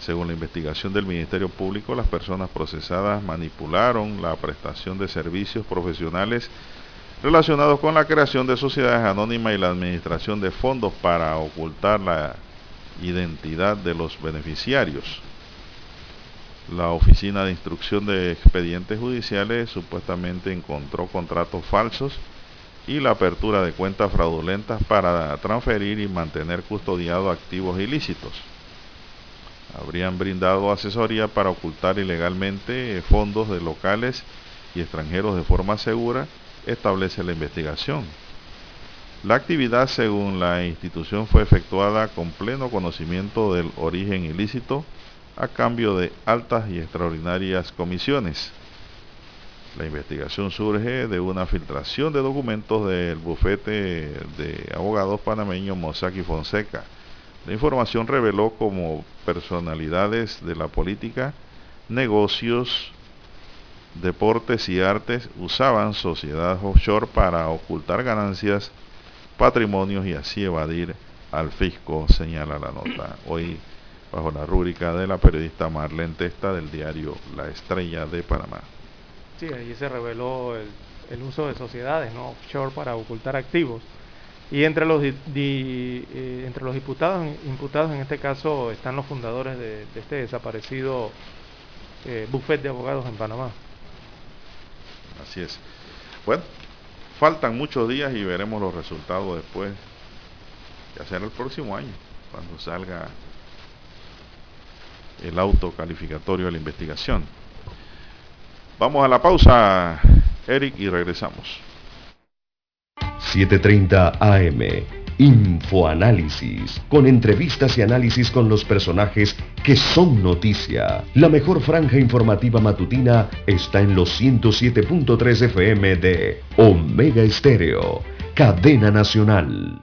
Según la investigación del Ministerio Público, las personas procesadas manipularon la prestación de servicios profesionales relacionados con la creación de sociedades anónimas y la administración de fondos para ocultar la identidad de los beneficiarios. La Oficina de Instrucción de Expedientes Judiciales supuestamente encontró contratos falsos y la apertura de cuentas fraudulentas para transferir y mantener custodiados activos ilícitos. Habrían brindado asesoría para ocultar ilegalmente fondos de locales y extranjeros de forma segura, establece la investigación. La actividad, según la institución, fue efectuada con pleno conocimiento del origen ilícito a cambio de altas y extraordinarias comisiones. La investigación surge de una filtración de documentos del bufete de abogados panameños Mossack y Fonseca. La información reveló como personalidades de la política, negocios, deportes y artes usaban sociedades offshore para ocultar ganancias, patrimonios y así evadir al fisco, señala la nota. Hoy bajo la rúbrica de la periodista Marlene Testa del diario La Estrella de Panamá. Sí, allí se reveló el, uso de sociedades ¿no? offshore para ocultar activos. Y entre los, eh, entre los imputados, imputados en este caso están los fundadores de, este desaparecido eh, buffet de abogados en Panamá. Así es. Bueno, faltan muchos días y veremos los resultados después, ya será el próximo año, cuando salga el auto calificatorio de la investigación. Vamos a la pausa, Eric, y regresamos. 7.30 AM, Infoanálisis, con entrevistas y análisis con los personajes que son noticia. La mejor franja informativa matutina está en los 107.3 FM de Omega Estéreo, cadena nacional.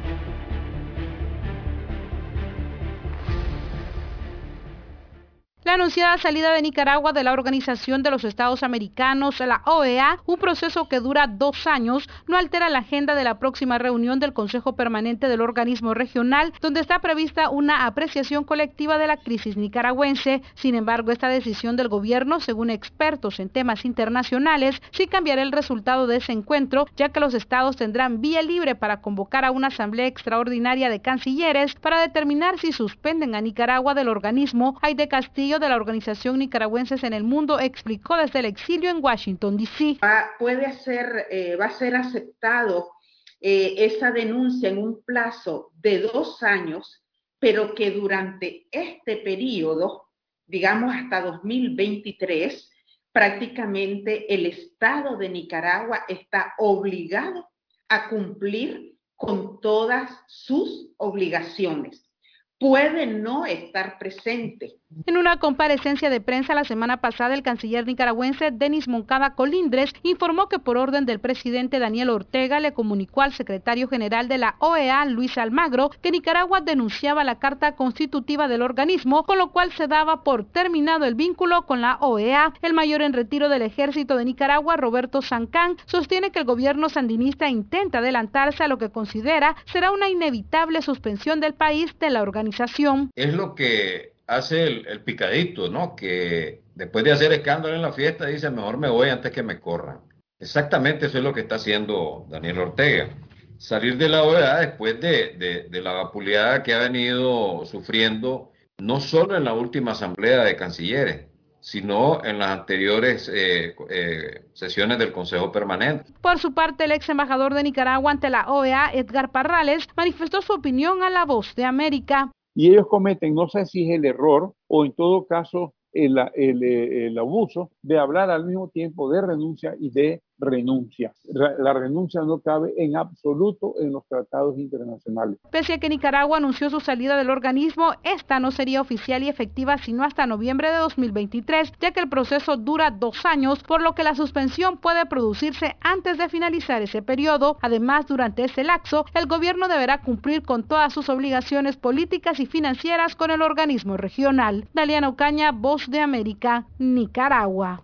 La anunciada salida de Nicaragua de la Organización de los Estados Americanos, la OEA, un proceso que dura dos años, no altera la agenda de la próxima reunión del Consejo Permanente del organismo regional, donde está prevista una apreciación colectiva de la crisis nicaragüense. Sin embargo, esta decisión del gobierno, según expertos en temas internacionales, sí cambiará el resultado de ese encuentro, ya que los estados tendrán vía libre para convocar a una asamblea extraordinaria de cancilleres para determinar si suspenden a Nicaragua del organismo. Hay de Castillo de la Organización Nicaragüenses en el Mundo explicó desde el exilio en Washington, D.C. puede ser, eh, va a ser aceptado eh, esa denuncia en un plazo de dos años, pero que durante este periodo, digamos hasta 2023, prácticamente el Estado de Nicaragua está obligado a cumplir con todas sus obligaciones. Puede no estar presente, en una comparecencia de prensa la semana pasada, el canciller nicaragüense Denis Moncada Colindres informó que por orden del presidente Daniel Ortega le comunicó al secretario general de la OEA, Luis Almagro, que Nicaragua denunciaba la carta constitutiva del organismo, con lo cual se daba por terminado el vínculo con la OEA. El mayor en retiro del ejército de Nicaragua, Roberto Sancán, sostiene que el gobierno sandinista intenta adelantarse a lo que considera será una inevitable suspensión del país de la organización. Es lo que hace el, picadito, ¿no? Que después de hacer escándalo en la fiesta dice, mejor me voy antes que me corran. Exactamente eso es lo que está haciendo Daniel Ortega. Salir de la OEA después de, la vapuleada que ha venido sufriendo no solo en la última asamblea de cancilleres, sino en las anteriores eh, eh, sesiones del Consejo Permanente. Por su parte, el ex embajador de Nicaragua ante la OEA, Edgar Parrales, manifestó su opinión a La Voz de América. Y ellos cometen, no sé si es el error o en todo caso el, el, el abuso de hablar al mismo tiempo de renuncia y de renuncia. La renuncia no cabe en absoluto en los tratados internacionales. Pese a que Nicaragua anunció su salida del organismo, esta no sería oficial y efectiva sino hasta noviembre de 2023, ya que el proceso dura dos años, por lo que la suspensión puede producirse antes de finalizar ese periodo. Además, durante ese lapso, el gobierno deberá cumplir con todas sus obligaciones políticas y financieras con el organismo regional. Daliana Ocaña, Voz de América, Nicaragua.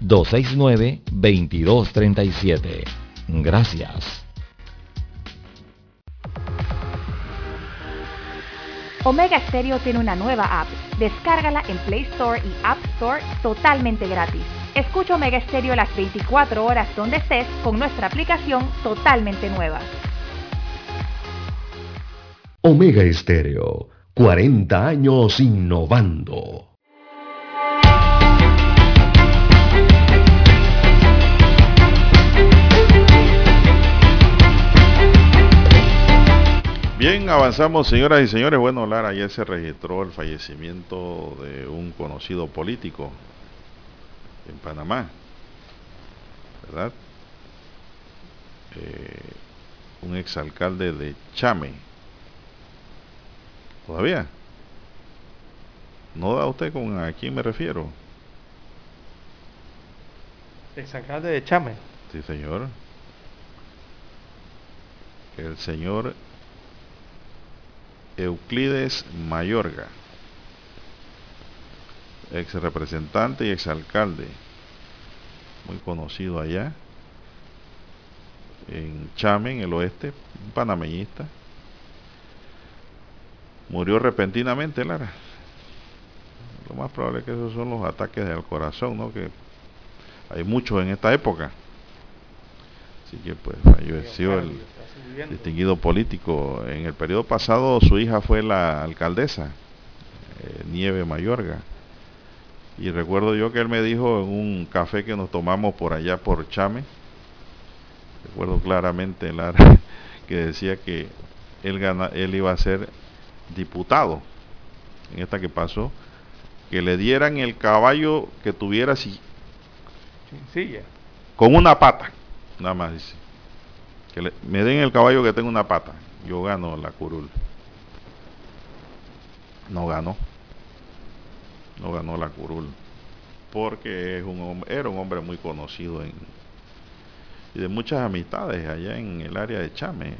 269-2237. Gracias. Omega Stereo tiene una nueva app. Descárgala en Play Store y App Store totalmente gratis. Escucha Omega Stereo las 24 horas donde estés con nuestra aplicación totalmente nueva. Omega Estéreo, 40 años innovando. Bien, avanzamos, señoras y señores. Bueno, Lara, ayer se registró el fallecimiento de un conocido político en Panamá, ¿verdad? Eh, un exalcalde de Chame. ¿Todavía? ¿No da usted con a quién me refiero? Exalcalde de Chame. Sí, señor. El señor Euclides Mayorga, ex representante y ex alcalde, muy conocido allá, en Chame, en el oeste, un panameñista. Murió repentinamente, Lara. Lo más probable es que esos son los ataques del corazón, ¿no? Que hay muchos en esta época. Así que pues falleció el distinguido político. En el periodo pasado su hija fue la alcaldesa, eh, Nieve Mayorga. Y recuerdo yo que él me dijo en un café que nos tomamos por allá por Chame, recuerdo claramente Lara, <laughs> que decía que él, gana, él iba a ser diputado en esta que pasó, que le dieran el caballo que tuviera si, con una pata, nada más dice que me den el caballo que tenga una pata. Yo gano la curul. No ganó. No ganó la curul. Porque es un, era un hombre muy conocido en, y de muchas amistades allá en el área de Chame.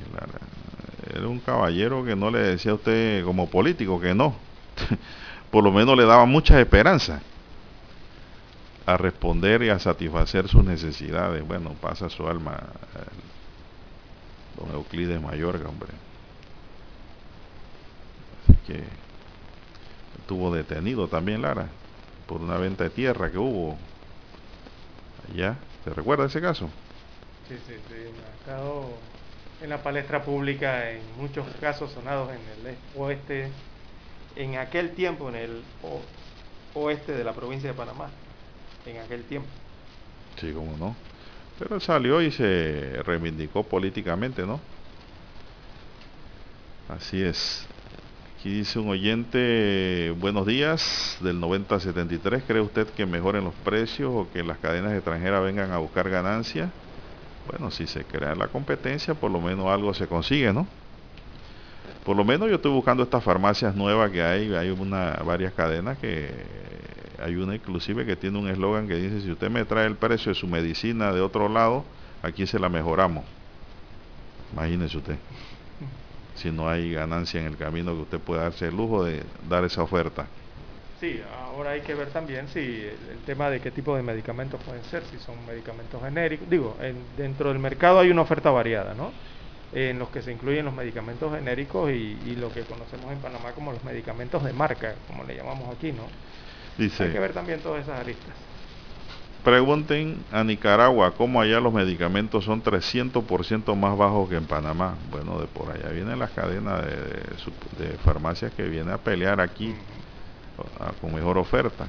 Era un caballero que no le decía a usted como político que no. <laughs> Por lo menos le daba muchas esperanzas a responder y a satisfacer sus necesidades. Bueno, pasa su alma don Euclides Mayorga, hombre. Así que estuvo detenido también Lara por una venta de tierra que hubo allá. ¿Se recuerda ese caso? Sí, sí, sí. Ha estado en la palestra pública en muchos casos sonados en el oeste, en aquel tiempo, en el oeste de la provincia de Panamá, en aquel tiempo. Sí, cómo no. Pero él salió y se reivindicó políticamente, ¿no? Así es. Aquí dice un oyente, buenos días, del 9073, ¿cree usted que mejoren los precios o que las cadenas extranjeras vengan a buscar ganancias? Bueno, si se crea la competencia, por lo menos algo se consigue, ¿no? Por lo menos yo estoy buscando estas farmacias nuevas que hay, hay una, varias cadenas que hay una inclusive que tiene un eslogan que dice, si usted me trae el precio de su medicina de otro lado, aquí se la mejoramos. Imagínese usted. si no hay ganancia en el camino que usted pueda darse el lujo de dar esa oferta. Sí, ahora hay que ver también si el, tema de qué tipo de medicamentos pueden ser, si son medicamentos genéricos. Digo, dentro del mercado hay una oferta variada, ¿no? En los que se incluyen los medicamentos genéricos y, y, lo que conocemos en Panamá como los medicamentos de marca, como le llamamos aquí, ¿no? Dice, hay que ver también todas esas aristas. Pregunten a Nicaragua cómo allá los medicamentos son 300% más bajos que en Panamá. Bueno, de por allá viene la cadena de, de, farmacias que viene a pelear aquí con mejor oferta.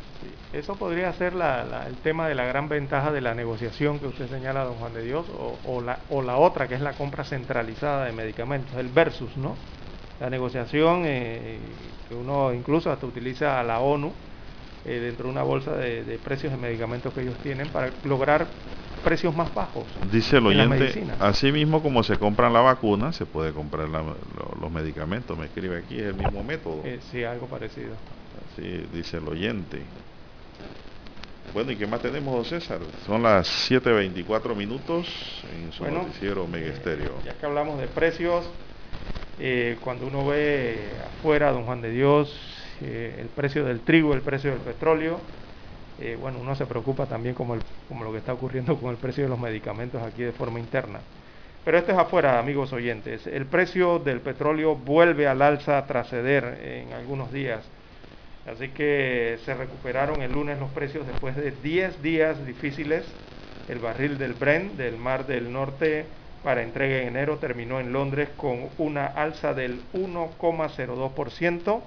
Eso podría ser la, el tema de la gran ventaja de la negociación que usted señala, don Juan de Dios, o, la, o la otra, que es la compra centralizada de medicamentos, el versus, ¿no? La negociación eh, que uno incluso hasta utiliza a la ONU eh, dentro de una bolsa de, precios de medicamentos que ellos tienen para lograr precios más bajos. Dice el oyente, así mismo como se compran la vacuna, se puede comprar los medicamentos, me escribe aquí, es el mismo método. Eh, sí, algo parecido. Así dice el oyente. Bueno, ¿y qué más tenemos, César? Son las 7.24 minutos en su noticiero Mega Estéreo. ya que hablamos de precios, eh, cuando uno ve afuera, don Juan de Dios, el precio del trigo, el precio del petróleo. Eh, bueno, uno se preocupa también como, el, como lo que está ocurriendo con el precio de los medicamentos aquí de forma interna. Pero esto es afuera, amigos oyentes. El precio del petróleo vuelve al alza tras ceder en algunos días. Así que se recuperaron el lunes los precios después de 10 días difíciles. El barril del Brent del Mar del Norte para entrega en enero terminó en Londres con una alza del 1,02%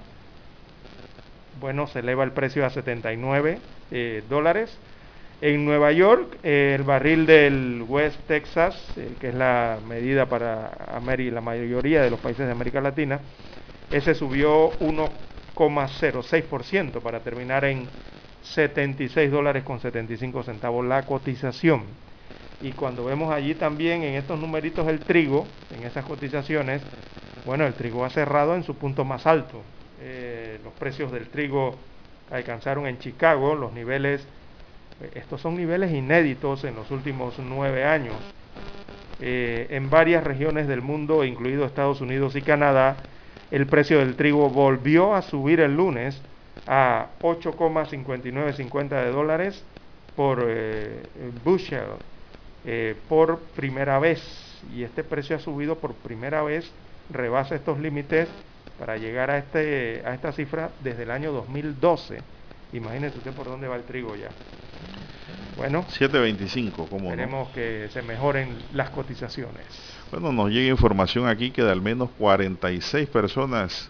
bueno, se eleva el precio a 79 eh, dólares. En Nueva York, el barril del West Texas, que es la medida para la mayoría de los países de América Latina, ese subió 1,06% para terminar en 76 dólares con 75 centavos la cotización. Y cuando vemos allí también en estos numeritos el trigo, en esas cotizaciones, bueno, el trigo ha cerrado en su punto más alto, eh, los precios del trigo alcanzaron en Chicago los niveles, eh, estos son niveles inéditos en los últimos nueve años. Eh, en varias regiones del mundo, incluido Estados Unidos y Canadá, el precio del trigo volvió a subir el lunes a 8,5950 de dólares por bushel por primera vez. Y este precio ha subido por primera vez, rebasa estos límites para llegar a, este, a esta cifra desde el año 2012. Imagínese usted por dónde va el trigo ya. Bueno, 7.25, como Esperemos que se mejoren las cotizaciones. Bueno, nos llega información aquí que de al menos 46 personas,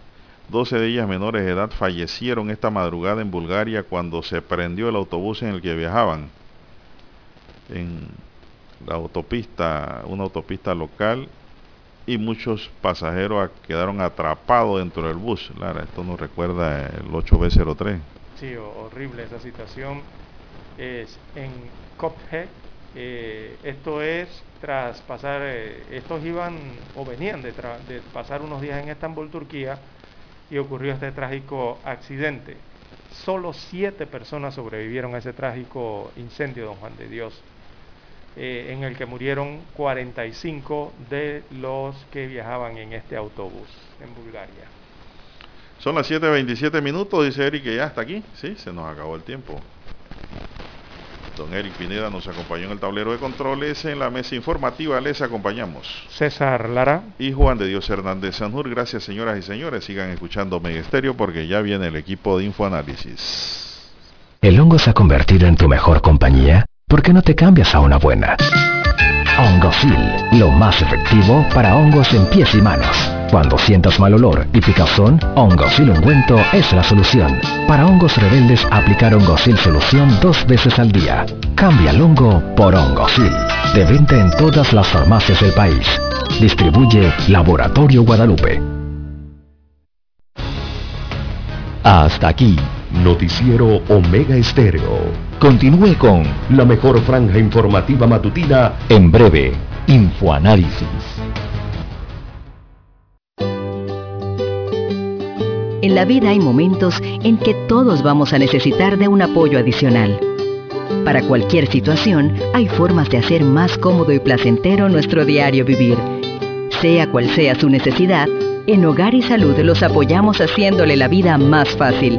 12 de ellas menores de edad, fallecieron esta madrugada en Bulgaria cuando se prendió el autobús en el que viajaban. En la autopista, una autopista local y muchos pasajeros quedaron atrapados dentro del bus. Lara, esto nos recuerda el 8B03. Sí, horrible esa situación. Es en Kopje. Eh, esto es tras pasar, eh, estos iban o venían de, de pasar unos días en Estambul, Turquía, y ocurrió este trágico accidente. Solo siete personas sobrevivieron a ese trágico incendio, don Juan de Dios. Eh, en el que murieron 45 de los que viajaban en este autobús en Bulgaria. Son las 7.27 minutos, dice Eric que ya está aquí. Sí, se nos acabó el tiempo. Don Eric Pineda nos acompañó en el tablero de controles. En la mesa informativa les acompañamos. César Lara. Y Juan de Dios Hernández Sanjur. Gracias, señoras y señores. Sigan escuchando Megesterio porque ya viene el equipo de Infoanálisis. ¿El hongo se ha convertido en tu mejor compañía? ¿Por qué no te cambias a una buena? Hongosil, lo más efectivo para hongos en pies y manos. Cuando sientas mal olor y picazón, Hongosil ungüento es la solución. Para hongos rebeldes, aplicar Hongosil solución dos veces al día. Cambia el hongo por Hongosil. De venta en todas las farmacias del país. Distribuye Laboratorio Guadalupe. Hasta aquí, Noticiero Omega Estéreo Continúe con la mejor franja informativa matutina en breve, Infoanálisis. En la vida hay momentos en que todos vamos a necesitar de un apoyo adicional. Para cualquier situación, hay formas de hacer más cómodo y placentero nuestro diario vivir. Sea cual sea su necesidad, En Hogar y Salud los apoyamos haciéndole la vida más fácil,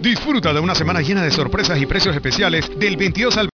Disfruta de una semana llena de sorpresas y precios especiales del 22 al